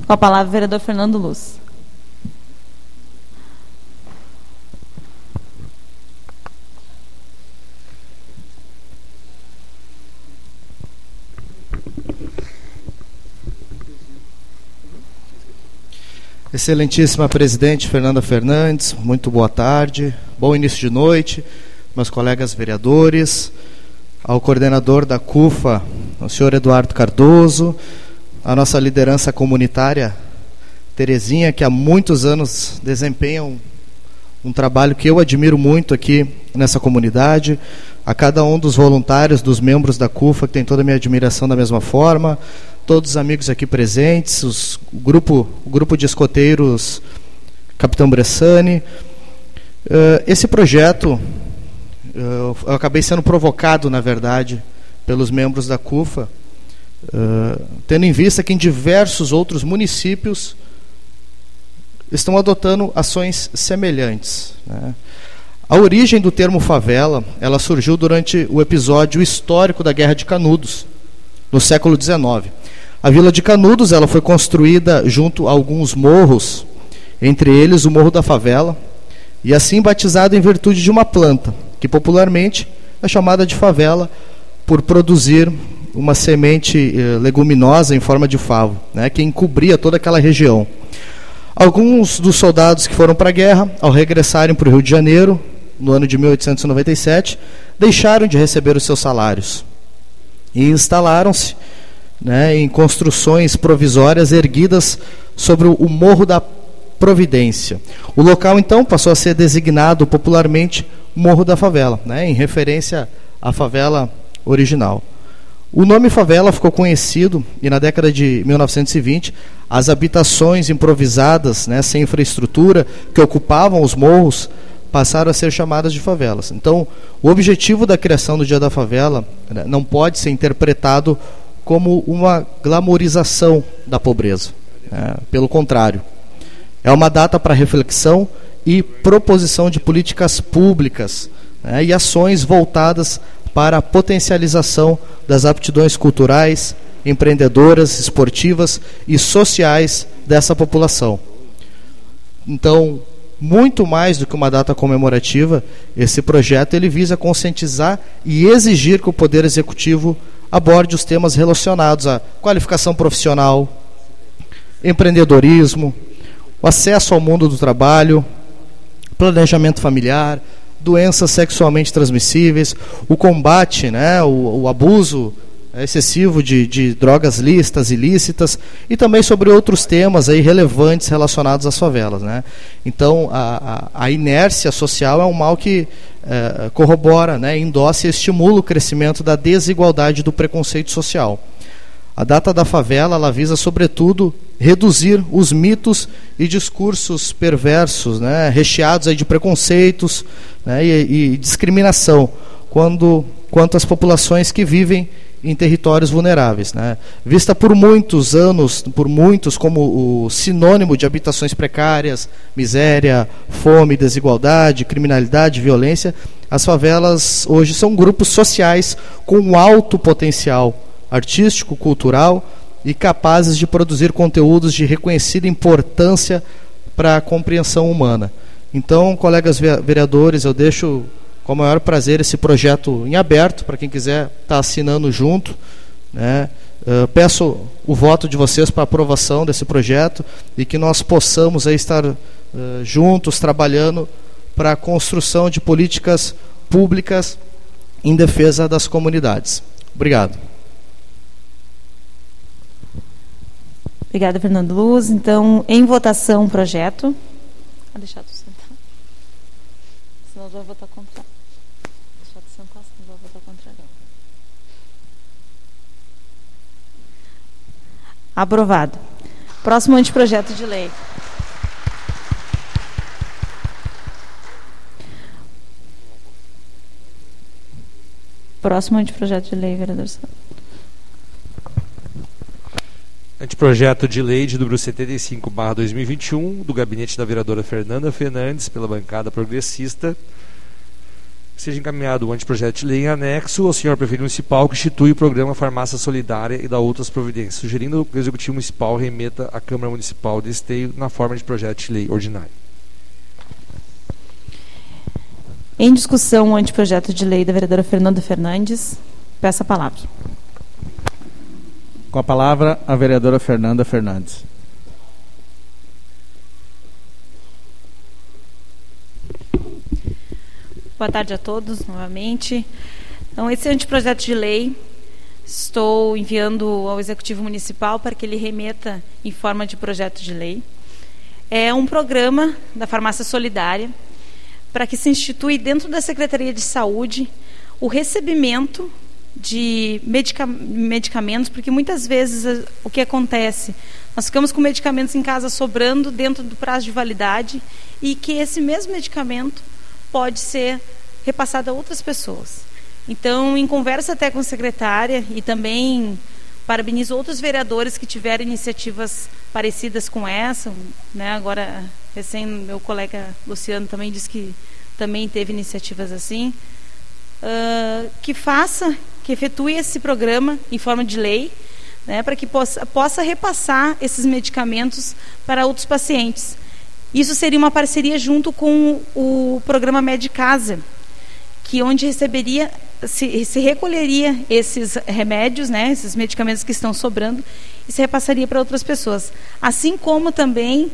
Com a palavra, vereador Fernando Luz. Excelentíssima presidente Fernanda Fernandes, muito boa tarde, bom início de noite, meus colegas vereadores, ao coordenador da CUFA, o senhor Eduardo Cardoso, a nossa liderança comunitária, Terezinha, que há muitos anos desempenha um, um trabalho que eu admiro muito aqui nessa comunidade, a cada um dos voluntários, dos membros da CUFA, que tem toda a minha admiração da mesma forma, todos os amigos aqui presentes, os, o, grupo, o grupo de escoteiros Capitão Bressani. Uh, esse projeto, uh, eu acabei sendo provocado, na verdade, pelos membros da CUFA, uh, tendo em vista que em diversos outros municípios estão adotando ações semelhantes. Né? A origem do termo favela, ela surgiu durante o episódio histórico da Guerra de Canudos, no século XIX. A vila de Canudos ela foi construída junto a alguns morros, entre eles o Morro da Favela, e assim batizado em virtude de uma planta, que popularmente é chamada de favela por produzir uma semente eh, leguminosa em forma de favo, né, que encobria toda aquela região. Alguns dos soldados que foram para a guerra, ao regressarem para o Rio de Janeiro, no ano de 1897, deixaram de receber os seus salários e instalaram-se né, em construções provisórias erguidas sobre o Morro da Providência. O local, então, passou a ser designado popularmente Morro da Favela, né, em referência à favela original. O nome favela ficou conhecido e na década de 1920 as habitações improvisadas, né, sem infraestrutura, que ocupavam os morros, passaram a ser chamadas de favelas. Então, o objetivo da criação do Dia da Favela né, não pode ser interpretado como uma glamorização da pobreza. Né? Pelo contrário, é uma data para reflexão e proposição de políticas públicas né, e ações voltadas para a potencialização das aptidões culturais, empreendedoras, esportivas e sociais dessa população. Então, muito mais do que uma data comemorativa, esse projeto ele visa conscientizar e exigir que o Poder Executivo aborde os temas relacionados à qualificação profissional, empreendedorismo, o acesso ao mundo do trabalho, planejamento familiar, doenças sexualmente transmissíveis, o combate, né, o, o abuso excessivo de, de drogas lícitas, ilícitas e também sobre outros temas aí relevantes relacionados às favelas. Né? Então, a, a, a inércia social é um mal que é, corrobora, né, endossa e estimula o crescimento da desigualdade do preconceito social. A data da favela ela visa, sobretudo, reduzir os mitos e discursos perversos, né, recheados aí de preconceitos né, e, e discriminação quando, quanto às populações que vivem em territórios vulneráveis. Né? Vista por muitos anos, por muitos, como o sinônimo de habitações precárias, miséria, fome, desigualdade, criminalidade, violência, as favelas hoje são grupos sociais com alto potencial artístico, cultural e capazes de produzir conteúdos de reconhecida importância para a compreensão humana. Então, colegas vereadores, eu deixo com o maior prazer esse projeto em aberto para quem quiser estar tá assinando junto. Né? Uh, peço o voto de vocês para aprovação desse projeto e que nós possamos aí estar uh, juntos trabalhando para a construção de políticas públicas em defesa das comunidades. Obrigado. Obrigada, Fernando Luz. Então, em votação, o projeto. Vou deixar tu sentar. Senão eu vou votar contra. Aprovado. Próximo anteprojeto de lei. Próximo anteprojeto de lei, vereador Santos. Anteprojeto de lei de número 75, 2021, do gabinete da vereadora Fernanda Fernandes, pela bancada progressista, seja encaminhado o anteprojeto de lei em anexo ao senhor prefeito municipal que institui o programa Farmácia Solidária e dá outras providências, sugerindo que o Executivo Municipal remeta à Câmara Municipal de Esteio na forma de projeto de lei ordinário. Em discussão o anteprojeto de lei da vereadora Fernanda Fernandes. Peço a palavra. Com a palavra, a vereadora Fernanda Fernandes. Boa tarde a todos novamente. Então, esse anteprojeto de lei estou enviando ao Executivo Municipal para que ele remeta em forma de projeto de lei. É um programa da farmácia solidária para que se institui dentro da Secretaria de Saúde o recebimento de medica medicamentos, porque muitas vezes eh, o que acontece, nós ficamos com medicamentos em casa sobrando dentro do prazo de validade e que esse mesmo medicamento pode ser repassado a outras pessoas. Então, em conversa até com a secretária e também parabenizo outros vereadores que tiveram iniciativas parecidas com essa. Né? Agora, recém, meu colega Luciano também disse que também teve iniciativas assim. Uh, que faça, que efetue esse programa em forma de lei, né, para que possa, possa repassar esses medicamentos para outros pacientes. Isso seria uma parceria junto com o programa Medicasa, que onde receberia, se, se recolheria esses remédios, né, esses medicamentos que estão sobrando, e se repassaria para outras pessoas. Assim como também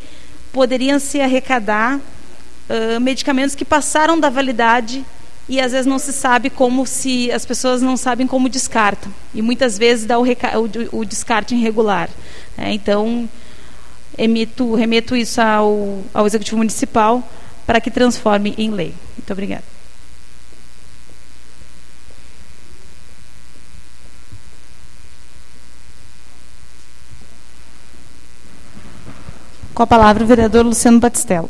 poderiam se arrecadar uh, medicamentos que passaram da validade e às vezes não se sabe como se as pessoas não sabem como descartam e muitas vezes dá o, o, o descarte irregular. É, então emito, remeto isso ao, ao executivo municipal para que transforme em lei. Muito obrigada. Com a palavra o vereador Luciano Batistello.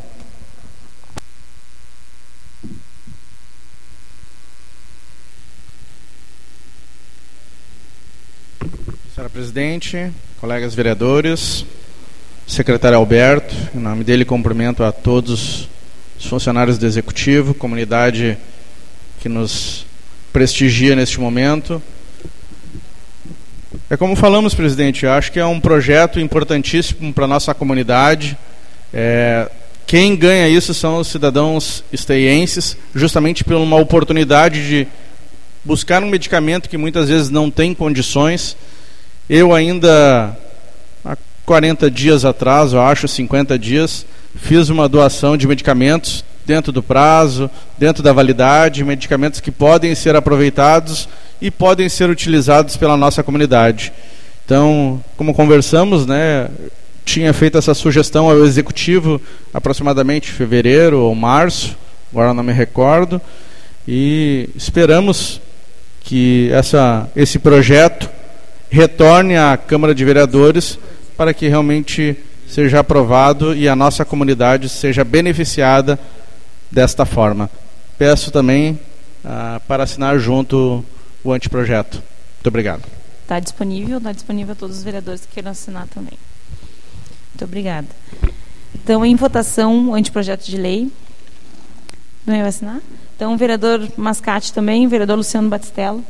Senhora presidente, colegas vereadores, secretário Alberto, em nome dele cumprimento a todos os funcionários do executivo, comunidade que nos prestigia neste momento. É como falamos, presidente, acho que é um projeto importantíssimo para a nossa comunidade. É, quem ganha isso são os cidadãos esteienses, justamente por uma oportunidade de buscar um medicamento que muitas vezes não tem condições. Eu ainda, 40 dias atrás, eu acho, 50 dias, fiz uma doação de medicamentos dentro do prazo, dentro da validade, medicamentos que podem ser aproveitados e podem ser utilizados pela nossa comunidade. Então, como conversamos, né, tinha feito essa sugestão ao executivo aproximadamente fevereiro ou março, agora não me recordo, e esperamos que essa, esse projeto retorne à Câmara de Vereadores para que realmente seja aprovado e a nossa comunidade seja beneficiada desta forma. Peço também ah, para assinar junto o anteprojeto. Muito obrigado. Está disponível, está disponível a todos os vereadores que queiram assinar também. Muito obrigada. Então, em votação, o anteprojeto de lei. Não é assinar? Então, o vereador Mascate também, o vereador Luciano Batistello.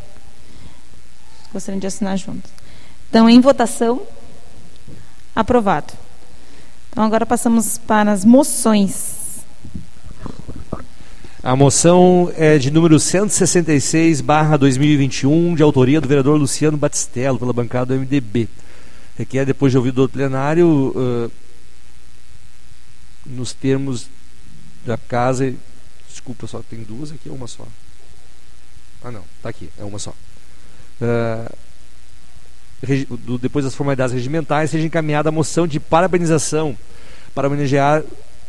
Gostariam de assinar juntos. Então, em votação, aprovado. Então, agora passamos para as moções. A moção é de número 166, barra 2021, de autoria do vereador Luciano Batistello, pela bancada do MDB. Requer, depois de ouvido do plenário, uh, nos termos da casa. Desculpa, só tem duas aqui ou uma só? Ah, não, está aqui, é uma só. Uh, depois das formalidades regimentais, seja encaminhada a moção de parabenização para homenagear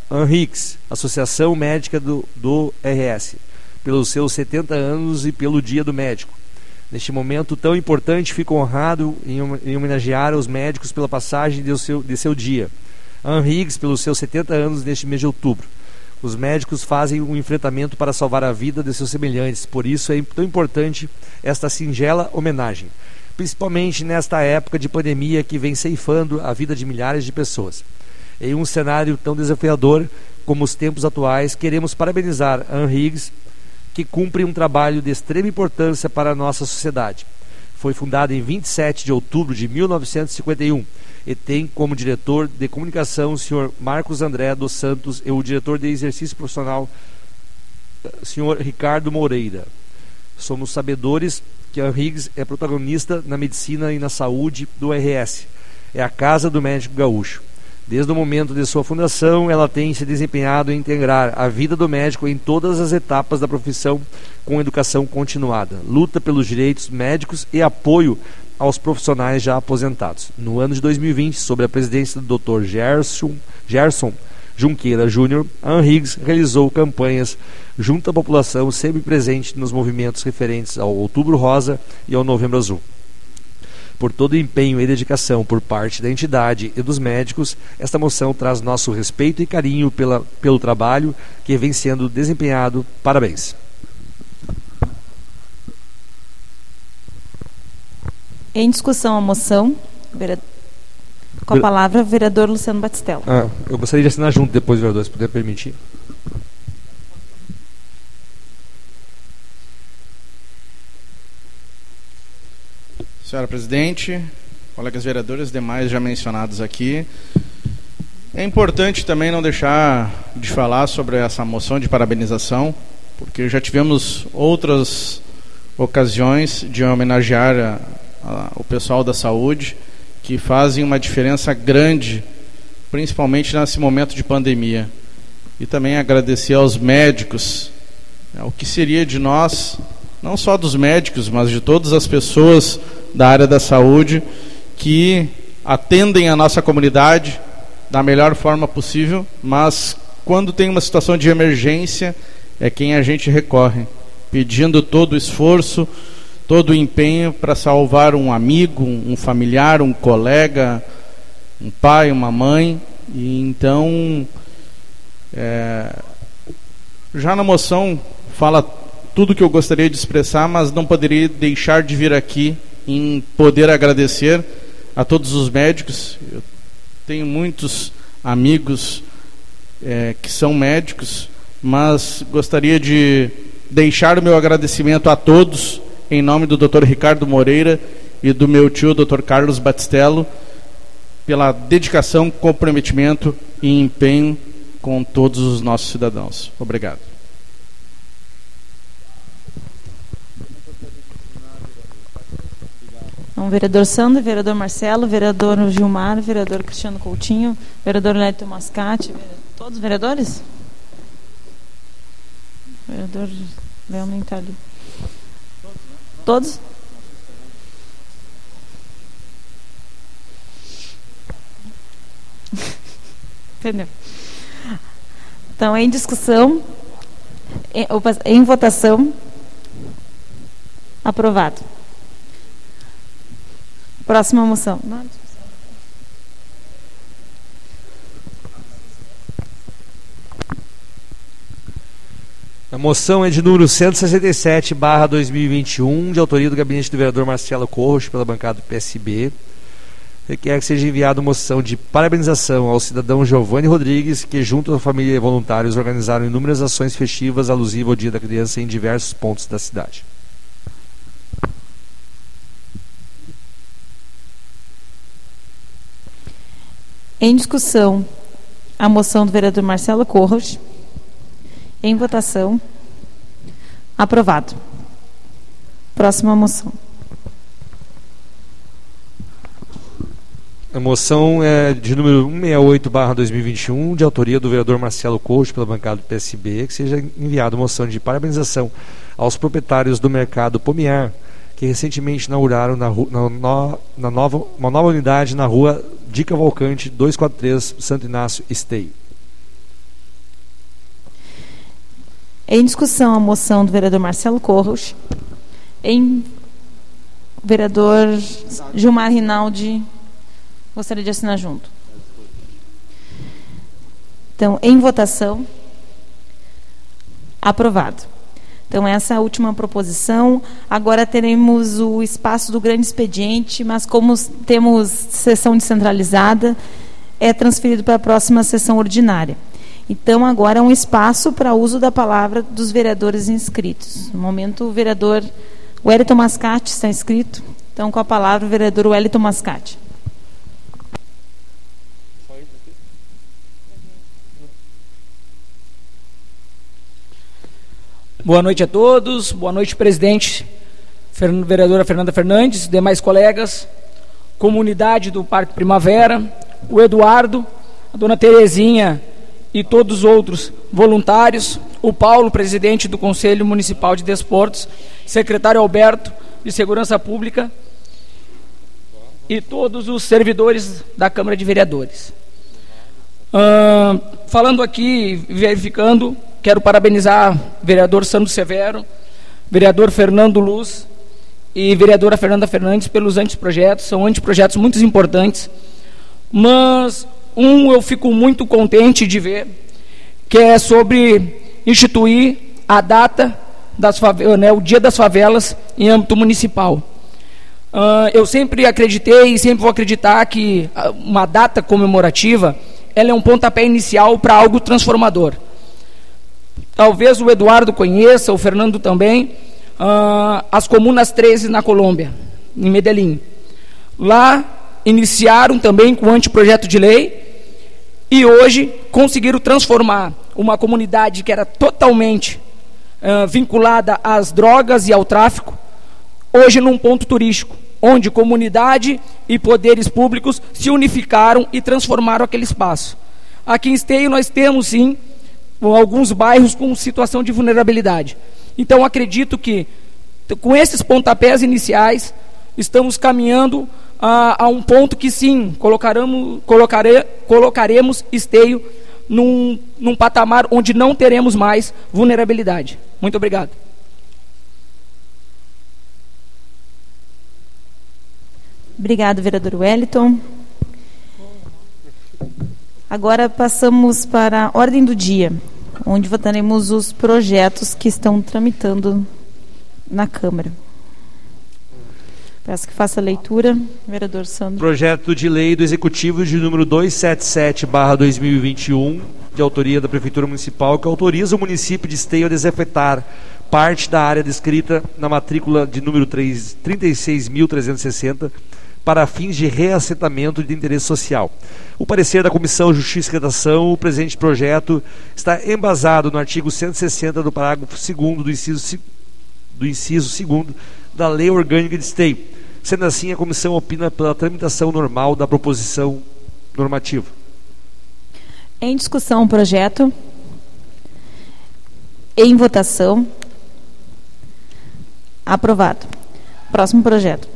Henriques, Associação Médica do, do RS, pelos seus 70 anos e pelo Dia do Médico. Neste momento tão importante, fico honrado em, em homenagear os médicos pela passagem de seu, de seu dia. Henriques, pelos seus 70 anos neste mês de outubro. Os médicos fazem um enfrentamento para salvar a vida de seus semelhantes, por isso é tão importante esta singela homenagem, principalmente nesta época de pandemia que vem ceifando a vida de milhares de pessoas. Em um cenário tão desafiador como os tempos atuais, queremos parabenizar a Higgs, que cumpre um trabalho de extrema importância para a nossa sociedade. Foi fundada em 27 de outubro de 1951 e tem como diretor de comunicação o senhor Marcos André dos Santos e o diretor de exercício profissional, senhor Ricardo Moreira. Somos sabedores que a Higgs é protagonista na medicina e na saúde do RS. É a casa do médico gaúcho Desde o momento de sua fundação, ela tem se desempenhado em integrar a vida do médico em todas as etapas da profissão com educação continuada, luta pelos direitos médicos e apoio aos profissionais já aposentados. No ano de 2020, sob a presidência do Dr. Gerson, Gerson Junqueira Júnior, a Anrigs realizou campanhas junto à população sempre presente nos movimentos referentes ao Outubro Rosa e ao Novembro Azul. Por todo o empenho e dedicação por parte da entidade e dos médicos, esta moção traz nosso respeito e carinho pela, pelo trabalho que vem sendo desempenhado. Parabéns. Em discussão a moção, com a palavra, vereador Luciano Batistello. Ah, eu gostaria de assinar junto depois, vereador, se puder permitir. Senhora presidente, colegas vereadores, demais já mencionados aqui. É importante também não deixar de falar sobre essa moção de parabenização, porque já tivemos outras ocasiões de homenagear a, a, o pessoal da saúde que fazem uma diferença grande, principalmente nesse momento de pandemia. E também agradecer aos médicos, né, o que seria de nós, não só dos médicos, mas de todas as pessoas da área da saúde que atendem a nossa comunidade da melhor forma possível, mas quando tem uma situação de emergência é quem a gente recorre, pedindo todo o esforço, todo o empenho para salvar um amigo, um familiar, um colega, um pai, uma mãe. E então, é, já na moção fala tudo que eu gostaria de expressar, mas não poderia deixar de vir aqui em poder agradecer a todos os médicos. Eu tenho muitos amigos é, que são médicos, mas gostaria de deixar o meu agradecimento a todos, em nome do Dr. Ricardo Moreira e do meu tio, Dr. Carlos Batistello, pela dedicação, comprometimento e empenho com todos os nossos cidadãos. Obrigado. Então, vereador Sandro, vereador Marcelo, vereador Gilmar, vereador Cristiano Coutinho, vereador Neto Mascate, todos os vereadores? Vereador Léo nem está ali. Todos? Entendeu? Então, em discussão, em, em votação, aprovado. Próxima moção. A moção é de número 167, barra 2021, de autoria do gabinete do vereador Marcelo Corros, pela bancada do PSB. Requer que seja enviada moção de parabenização ao cidadão Giovanni Rodrigues, que, junto à família e voluntários, organizaram inúmeras ações festivas alusivas ao Dia da Criança em diversos pontos da cidade. Em discussão, a moção do vereador Marcelo Corros. Em votação. Aprovado. Próxima moção. A moção é de número 168/2021, de autoria do vereador Marcelo Corros, pela bancada do PSB, que seja enviada moção de parabenização aos proprietários do mercado Pomiar, que recentemente inauguraram na, na, na nova, uma nova unidade na rua de Cavalcante 243, Santo Inácio Esteio. Em discussão a moção do vereador Marcelo Corros, em vereador Gilmar Rinaldi, gostaria de assinar junto. Então, em votação, aprovado. Então, essa é a última proposição. Agora teremos o espaço do grande expediente, mas como temos sessão descentralizada, é transferido para a próxima sessão ordinária. Então, agora é um espaço para uso da palavra dos vereadores inscritos. No momento, o vereador Wellington Mascate está inscrito. Então, com a palavra, o vereador Wellington Mascate. Boa noite a todos, boa noite, presidente, vereadora Fernanda Fernandes, demais colegas, comunidade do Parque Primavera, o Eduardo, a dona Terezinha e todos os outros voluntários, o Paulo, presidente do Conselho Municipal de Desportos, secretário Alberto de Segurança Pública e todos os servidores da Câmara de Vereadores. Uh, falando aqui, verificando, quero parabenizar o vereador Sandro Severo, vereador Fernando Luz e vereadora Fernanda Fernandes pelos anteprojetos, são anteprojetos muito importantes, mas um eu fico muito contente de ver, que é sobre instituir a data das favelas, né, o Dia das Favelas em âmbito municipal. Uh, eu sempre acreditei e sempre vou acreditar que uma data comemorativa ela é um pontapé inicial para algo transformador. Talvez o Eduardo conheça, o Fernando também, uh, as Comunas 13 na Colômbia, em Medellín. Lá iniciaram também com o anteprojeto de lei e hoje conseguiram transformar uma comunidade que era totalmente uh, vinculada às drogas e ao tráfico, hoje num ponto turístico onde comunidade e poderes públicos se unificaram e transformaram aquele espaço. Aqui em Esteio nós temos sim alguns bairros com situação de vulnerabilidade. Então acredito que com esses pontapés iniciais estamos caminhando a, a um ponto que sim colocaremos, colocare, colocaremos Esteio num, num patamar onde não teremos mais vulnerabilidade. Muito obrigado. Obrigado, vereador Wellington. Agora passamos para a ordem do dia, onde votaremos os projetos que estão tramitando na Câmara. Peço que faça a leitura, vereador Sandro. Projeto de lei do Executivo de número 277-2021, de autoria da Prefeitura Municipal, que autoriza o município de Esteio a desafetar parte da área descrita na matrícula de número 36.360 para fins de reassentamento de interesse social. O parecer da Comissão Justiça e Redação, o presente projeto está embasado no artigo 160 do parágrafo 2 do inciso, do inciso 2 da Lei Orgânica de Esteio. Sendo assim, a comissão opina pela tramitação normal da proposição normativa. Em discussão o projeto. Em votação. Aprovado. Próximo projeto.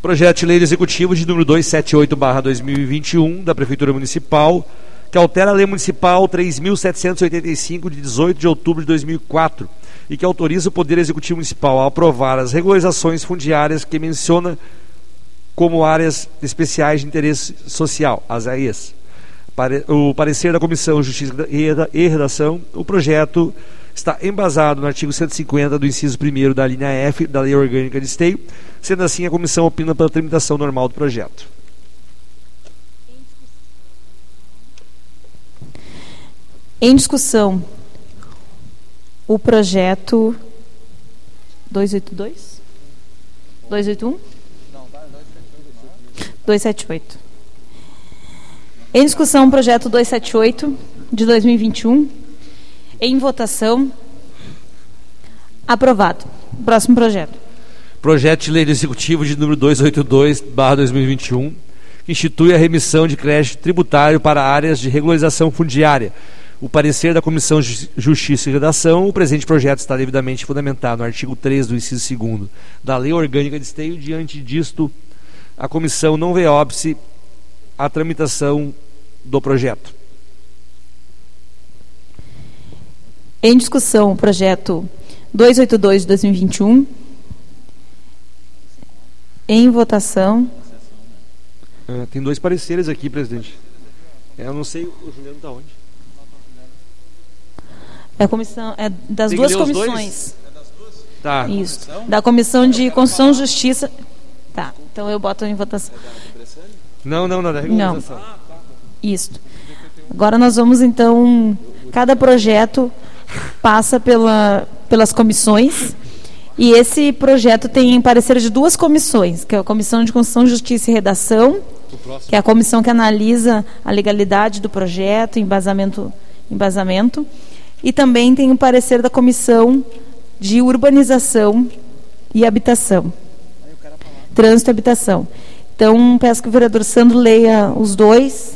Projeto de Lei Executivo de número 278/2021 da Prefeitura Municipal, que altera a Lei Municipal 3785 de 18 de outubro de 2004 e que autoriza o Poder Executivo Municipal a aprovar as regularizações fundiárias que menciona como áreas especiais de interesse social, as AES. O parecer da Comissão Justiça e Redação, o projeto está embasado no artigo 150 do inciso 1 da linha F da Lei Orgânica de Esteio, sendo assim a comissão opina pela tramitação normal do projeto. Em discussão, o projeto 282? 281? 278. Em discussão, o projeto 278 de 2021 em votação. Aprovado. Próximo projeto. Projeto de Lei Executivo de número 282/2021, que institui a remissão de crédito tributário para áreas de regularização fundiária. O parecer da Comissão de Justiça e Redação, o presente projeto está devidamente fundamentado no artigo 3 do inciso 2 da Lei Orgânica de Esteio. Diante disto, a comissão não vê óbice a tramitação do projeto. Em discussão, o projeto 282 de 2021. Em votação. É, tem dois pareceres aqui, presidente. Eu não sei, o Juliano está onde? É comissão, é das tem duas comissões. É das duas? Tá. Isso. Da Comissão de Constituição e Justiça. Tá. Então eu boto em votação. Não, não, não, da. Não. Isso. Agora nós vamos então cada projeto passa pela, pelas comissões. E esse projeto tem parecer de duas comissões, que é a Comissão de Constituição, Justiça e Redação, que é a comissão que analisa a legalidade do projeto, embasamento, embasamento. E também tem o parecer da Comissão de Urbanização e Habitação. Trânsito e Habitação. Então, peço que o vereador Sandro leia os dois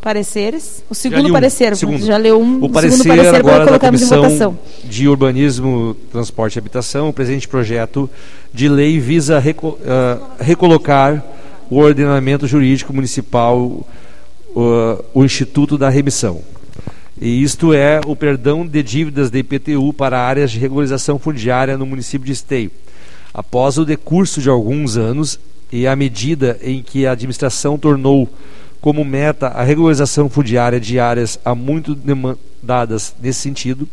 pareceres. O segundo parecer, Segundo. já leu um. O parecer, segundo parecer agora da Comissão votação. de Urbanismo, Transporte e Habitação, o presente projeto de lei visa reco- ah, recolocar o ordenamento jurídico municipal, ah, o Instituto da Remissão. E isto é o perdão de dívidas de IPTU para áreas de regularização fundiária no município de Esteio. Após o decurso de alguns anos e à medida em que a administração tornou como meta a regularização fundiária de áreas há muito demandadas nesse sentido,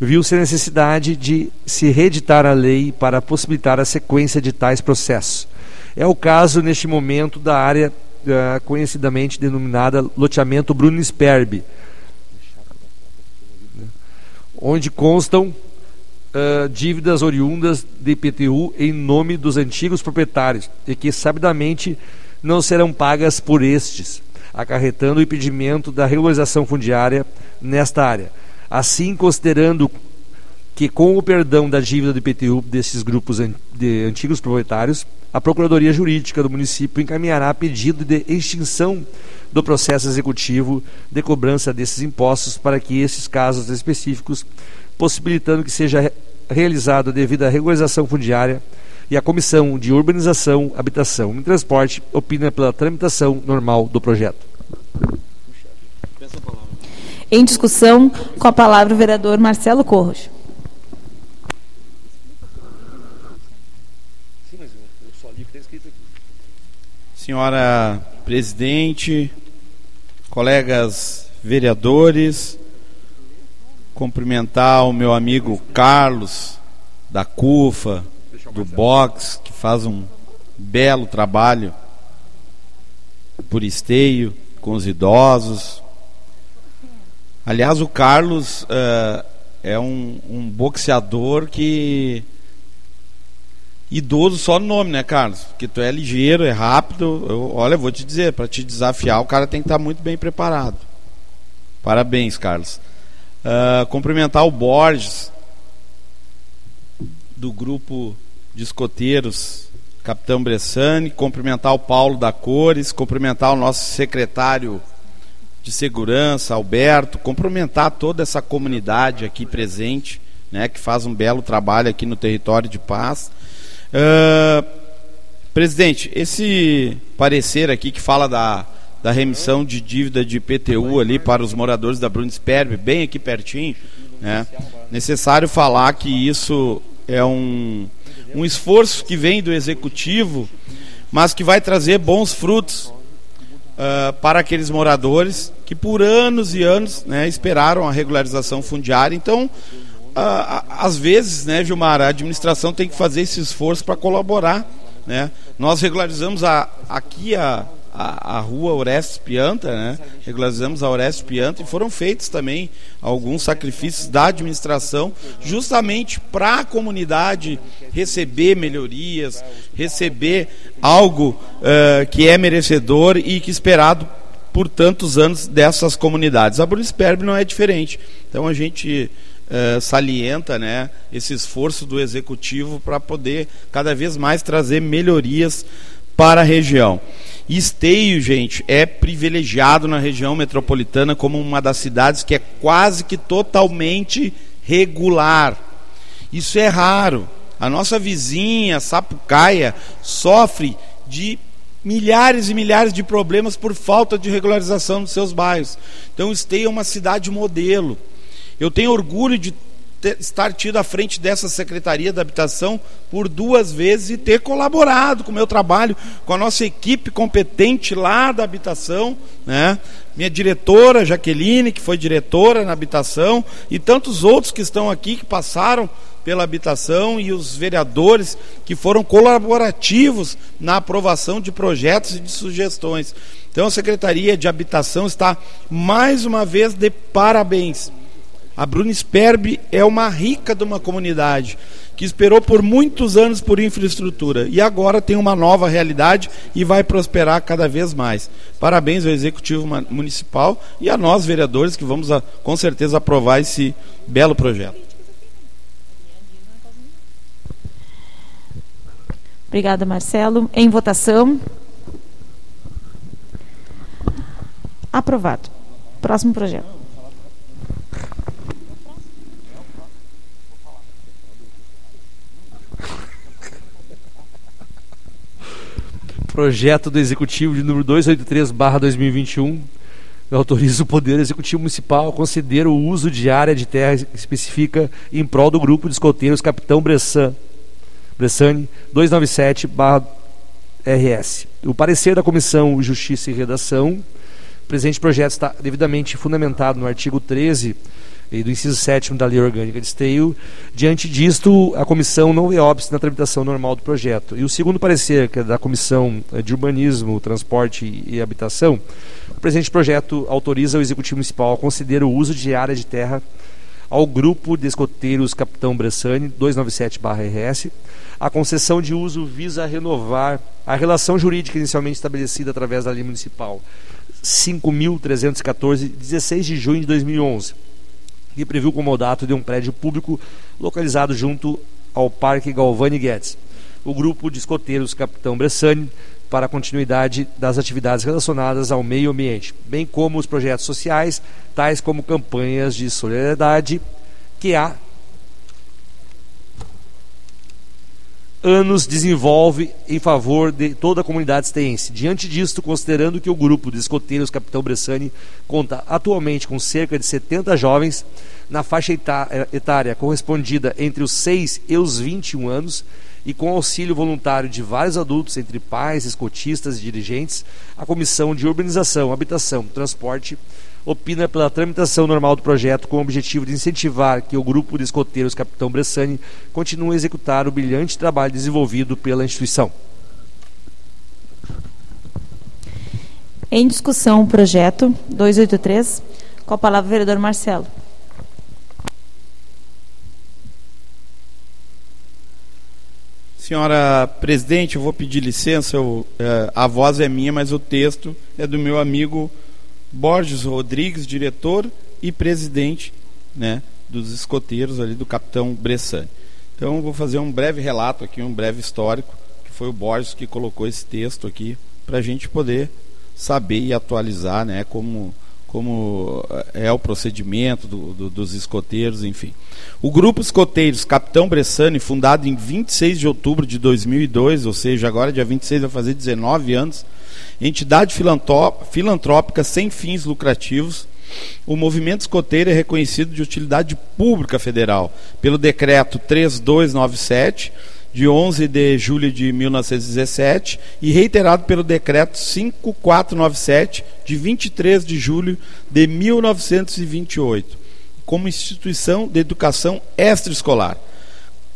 viu-se a necessidade de se reeditar a lei para possibilitar a sequência de tais processos. É o caso, neste momento, da área ah, conhecidamente denominada loteamento Bruno Sperbi, onde constam ah, dívidas oriundas de IPTU em nome dos antigos proprietários e que sabidamente não serão pagas por estes, acarretando o impedimento da regularização fundiária nesta área. Assim, considerando que com o perdão da dívida do IPTU desses grupos de antigos proprietários, a Procuradoria Jurídica do município encaminhará pedido de extinção do processo executivo de cobrança desses impostos para que esses casos específicos, possibilitando que seja re- realizada a devida regularização fundiária e a Comissão de Urbanização, Habitação e Transporte opina pela tramitação normal do projeto. Em discussão, com a palavra o vereador Marcelo Corros. Senhora presidente, colegas vereadores, cumprimentar o meu amigo Carlos da CUFA, do Box, que faz um belo trabalho por esteio com os idosos. Aliás, o Carlos eh, é um, um boxeador que idoso só no nome, né, Carlos? Porque tu é ligeiro, é rápido. Eu, olha, vou te dizer, para te desafiar, o cara tem que estar muito bem preparado. Parabéns, Carlos. Ah, cumprimentar o Borges, do grupo de escoteiros Capitão Bressani, cumprimentar o Paulo da Cores, cumprimentar o nosso secretário de segurança, Alberto, cumprimentar toda essa comunidade aqui presente, né, que faz um belo trabalho aqui no território de paz. Ah, presidente, esse parecer aqui que fala da, da remissão de dívida de IPTU ali para os moradores da Bruno Sperbe, bem aqui pertinho, né? Necessário falar que isso é um, um esforço que vem do executivo, mas que vai trazer bons frutos ah, para aqueles moradores que por anos e anos né, esperaram a regularização fundiária. Então, às vezes, né, Gilmar, a administração tem que fazer esse esforço para colaborar. Né? Nós regularizamos a, aqui a, a, a rua Orestes Pianta, né? regularizamos a Orestes Pianta e foram feitos também alguns sacrifícios da administração justamente para a comunidade receber melhorias, receber algo eh, que é merecedor e que esperado por tantos anos dessas comunidades. A Brunisperb não é diferente. Então a gente eh, salienta né, esse esforço do executivo para poder cada vez mais trazer melhorias para a região. Esteio, gente, é privilegiado na região metropolitana como uma das cidades que é quase que totalmente regular. Isso é raro. A nossa vizinha, Sapucaia, sofre de milhares e milhares de problemas por falta de regularização dos seus bairros. Então, Esteio é uma cidade modelo. Eu tenho orgulho de ter, estar tido à frente dessa Secretaria da Habitação por duas vezes e ter colaborado com o meu trabalho, com a nossa equipe competente lá da habitação, né? minha diretora Jaqueline, que foi diretora na habitação, e tantos outros que estão aqui que passaram pela habitação e os vereadores que foram colaborativos na aprovação de projetos e de sugestões. Então a Secretaria de Habitação está mais uma vez de parabéns. A Bruna Sperbi é uma rica de uma comunidade que esperou por muitos anos por infraestrutura e agora tem uma nova realidade e vai prosperar cada vez mais. Parabéns ao Executivo Municipal e a nós, vereadores, que vamos a, com certeza aprovar esse belo projeto. Obrigada, Marcelo. Em votação. Aprovado. Próximo projeto. Projeto do Executivo de número 283/2021 autoriza o Poder Executivo Municipal a conceder o uso de área de terra específica em prol do grupo de escoteiros Capitão Bressan, Bressani 297/RS. O parecer da Comissão Justiça e Redação, o presente projeto está devidamente fundamentado no artigo 13 e do inciso 7 da Lei Orgânica de Esteio. Diante disto, a comissão não vê óbice na tramitação normal do projeto. E o segundo parecer, que é da Comissão de Urbanismo, Transporte e Habitação, o presente projeto autoriza o Executivo Municipal a conceder o uso de área de terra ao grupo de escoteiros Capitão Bressani, 297-RS. A concessão de uso visa renovar a relação jurídica inicialmente estabelecida através da Lei Municipal 5.314, 16 de junho de 2011 que previu o comodato de um prédio público localizado junto ao Parque Galvani Guedes. O grupo de escoteiros Capitão Bressani para a continuidade das atividades relacionadas ao meio ambiente, bem como os projetos sociais, tais como campanhas de solidariedade que há anos desenvolve em favor de toda a comunidade esteense. Diante disto, considerando que o grupo de escoteiros Capitão Bressani conta atualmente com cerca de 70 jovens na faixa etária correspondida entre os 6 e os 21 anos, e com auxílio voluntário de vários adultos, entre pais, escotistas e dirigentes, a Comissão de Urbanização, Habitação, Transporte opina pela tramitação normal do projeto com o objetivo de incentivar que o grupo de escoteiros Capitão Bressani continue a executar o brilhante trabalho desenvolvido pela instituição. Em discussão o projeto 283, com a palavra o vereador Marcelo. Senhora presidente, eu vou pedir licença, eu, é, a voz é minha, mas o texto é do meu amigo Borges Rodrigues, diretor e presidente né, dos escoteiros ali do capitão Bressani. Então vou fazer um breve relato aqui, um breve histórico, que foi o Borges que colocou esse texto aqui para a gente poder saber e atualizar né, como, como é o procedimento do, do, dos escoteiros, enfim. O grupo Escoteiros Capitão Bressani, fundado em 26 de outubro de 2002, ou seja, agora dia 26 vai fazer 19 anos, entidade filantrópica sem fins lucrativos, o movimento escoteiro é reconhecido de utilidade pública federal pelo decreto 3297 de 11 de julho de 1917 e reiterado pelo decreto 5497 de 23 de julho de 1928, como instituição de educação extraescolar.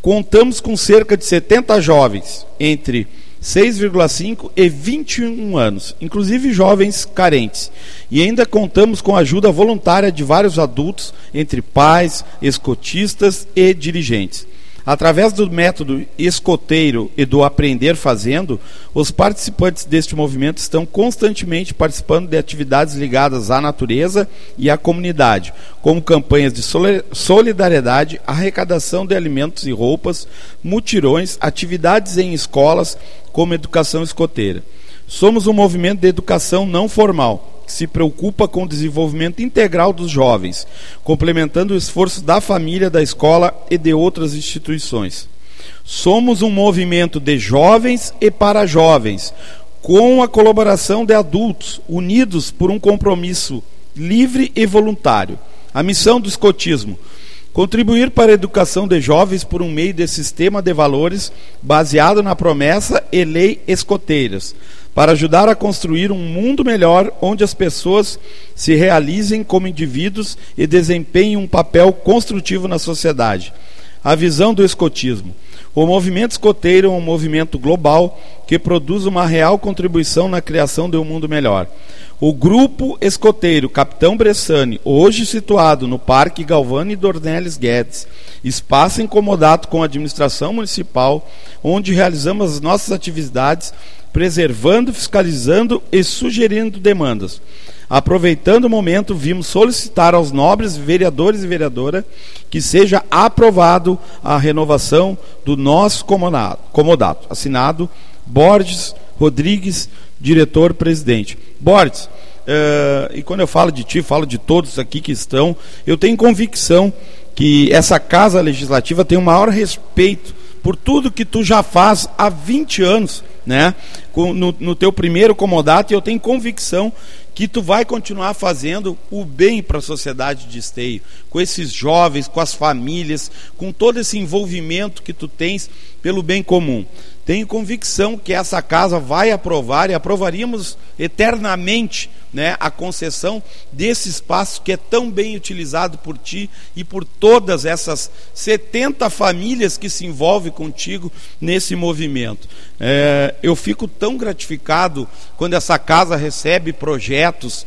Contamos com cerca de 70 jovens entre 6,5 e 21 anos, inclusive jovens carentes. E ainda contamos com a ajuda voluntária de vários adultos, entre pais, escotistas e dirigentes. Através do método escoteiro e do aprender fazendo, os participantes deste movimento estão constantemente participando de atividades ligadas à natureza e à comunidade, como campanhas de solidariedade, arrecadação de alimentos e roupas, mutirões, atividades em escolas, como educação escoteira. Somos um movimento de educação não formal que se preocupa com o desenvolvimento integral dos jovens, complementando o esforço da família, da escola e de outras instituições. Somos um movimento de jovens e para jovens, com a colaboração de adultos, unidos por um compromisso livre e voluntário. A missão do escotismo contribuir para a educação de jovens por um meio de sistema de valores baseado na promessa e lei escoteiras, para ajudar a construir um mundo melhor onde as pessoas se realizem como indivíduos e desempenhem um papel construtivo na sociedade. A visão do escotismo. O movimento escoteiro é um movimento global que produz uma real contribuição na criação de um mundo melhor. O grupo escoteiro Capitão Bressani, hoje situado no Parque Galvani Dornelles Guedes, espaço incomodado com a administração municipal, onde realizamos as nossas atividades preservando, fiscalizando e sugerindo demandas. Aproveitando o momento, vimos solicitar aos nobres vereadores e vereadora que seja aprovado a renovação do nosso comodato. Assinado Borges Rodrigues, diretor-presidente. Borges, uh, e quando eu falo de ti, falo de todos aqui que estão, eu tenho convicção que essa casa legislativa tem o maior respeito por tudo que tu já faz há 20 anos, né? No, no teu primeiro comodato, e eu tenho convicção que tu vai continuar fazendo o bem para a sociedade de esteio, com esses jovens, com as famílias, com todo esse envolvimento que tu tens pelo bem comum. Tenho convicção que essa casa vai aprovar e aprovaríamos eternamente né, a concessão desse espaço que é tão bem utilizado por ti e por todas essas 70 famílias que se envolvem contigo nesse movimento. É, eu fico tão gratificado quando essa casa recebe projetos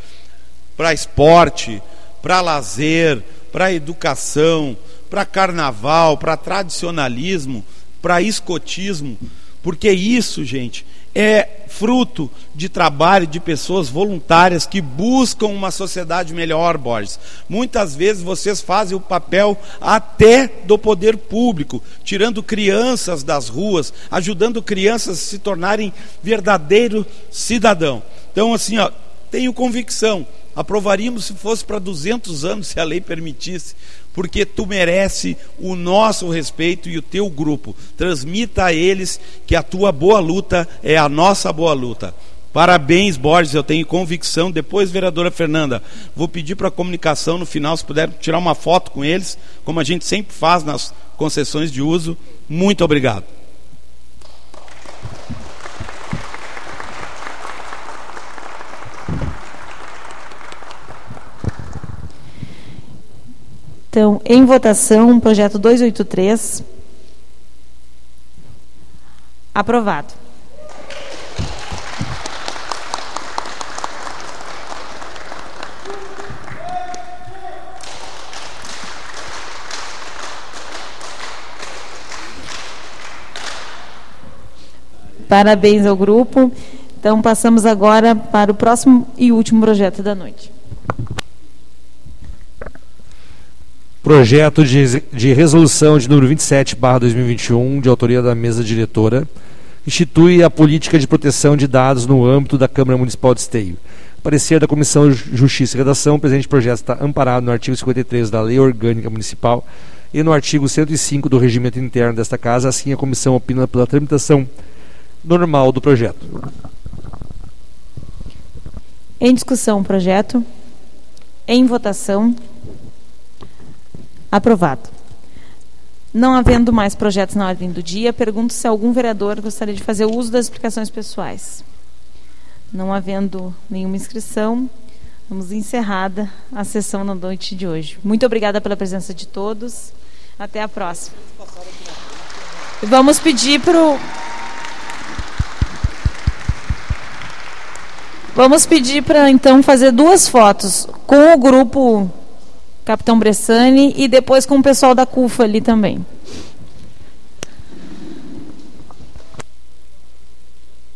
para esporte, para lazer, para educação, para carnaval, para tradicionalismo, para escotismo, porque isso, gente, é fruto de trabalho de pessoas voluntárias que buscam uma sociedade melhor, Borges. Muitas vezes vocês fazem o papel até do poder público, tirando crianças das ruas, ajudando crianças a se tornarem verdadeiro cidadão. Então, assim, ó, tenho convicção, aprovaríamos se fosse para 200 anos, se a lei permitisse, porque tu merece o nosso respeito e o teu grupo. Transmita a eles que a tua boa luta é a nossa boa luta. Parabéns, Borges, eu tenho convicção. Depois, vereadora Fernanda, vou pedir para a comunicação no final, se puder tirar uma foto com eles, como a gente sempre faz nas concessões de uso. Muito obrigado. Então, em votação, projeto 283. Aprovado. Parabéns ao grupo. Então, passamos agora para o próximo e último projeto da noite. Projeto de, de resolução de número 27, barra 2021, de autoria da mesa diretora, institui a política de proteção de dados no âmbito da Câmara Municipal de Esteio. Parecer da Comissão Justiça e Redação, o presente projeto está amparado no artigo 53 da Lei Orgânica Municipal e no artigo 105 do Regimento Interno desta Casa, assim a Comissão opina pela tramitação normal do projeto. Em discussão, projeto. Em votação. Aprovado. Não havendo mais projetos na ordem do dia, pergunto se algum vereador gostaria de fazer uso das explicações pessoais. Não havendo nenhuma inscrição, vamos encerrada a sessão na noite de hoje. Muito obrigada pela presença de todos. Até a próxima. Vamos pedir para o. Vamos pedir para então fazer duas fotos com o grupo Capitão Bressani e depois com o pessoal da CUFA ali também.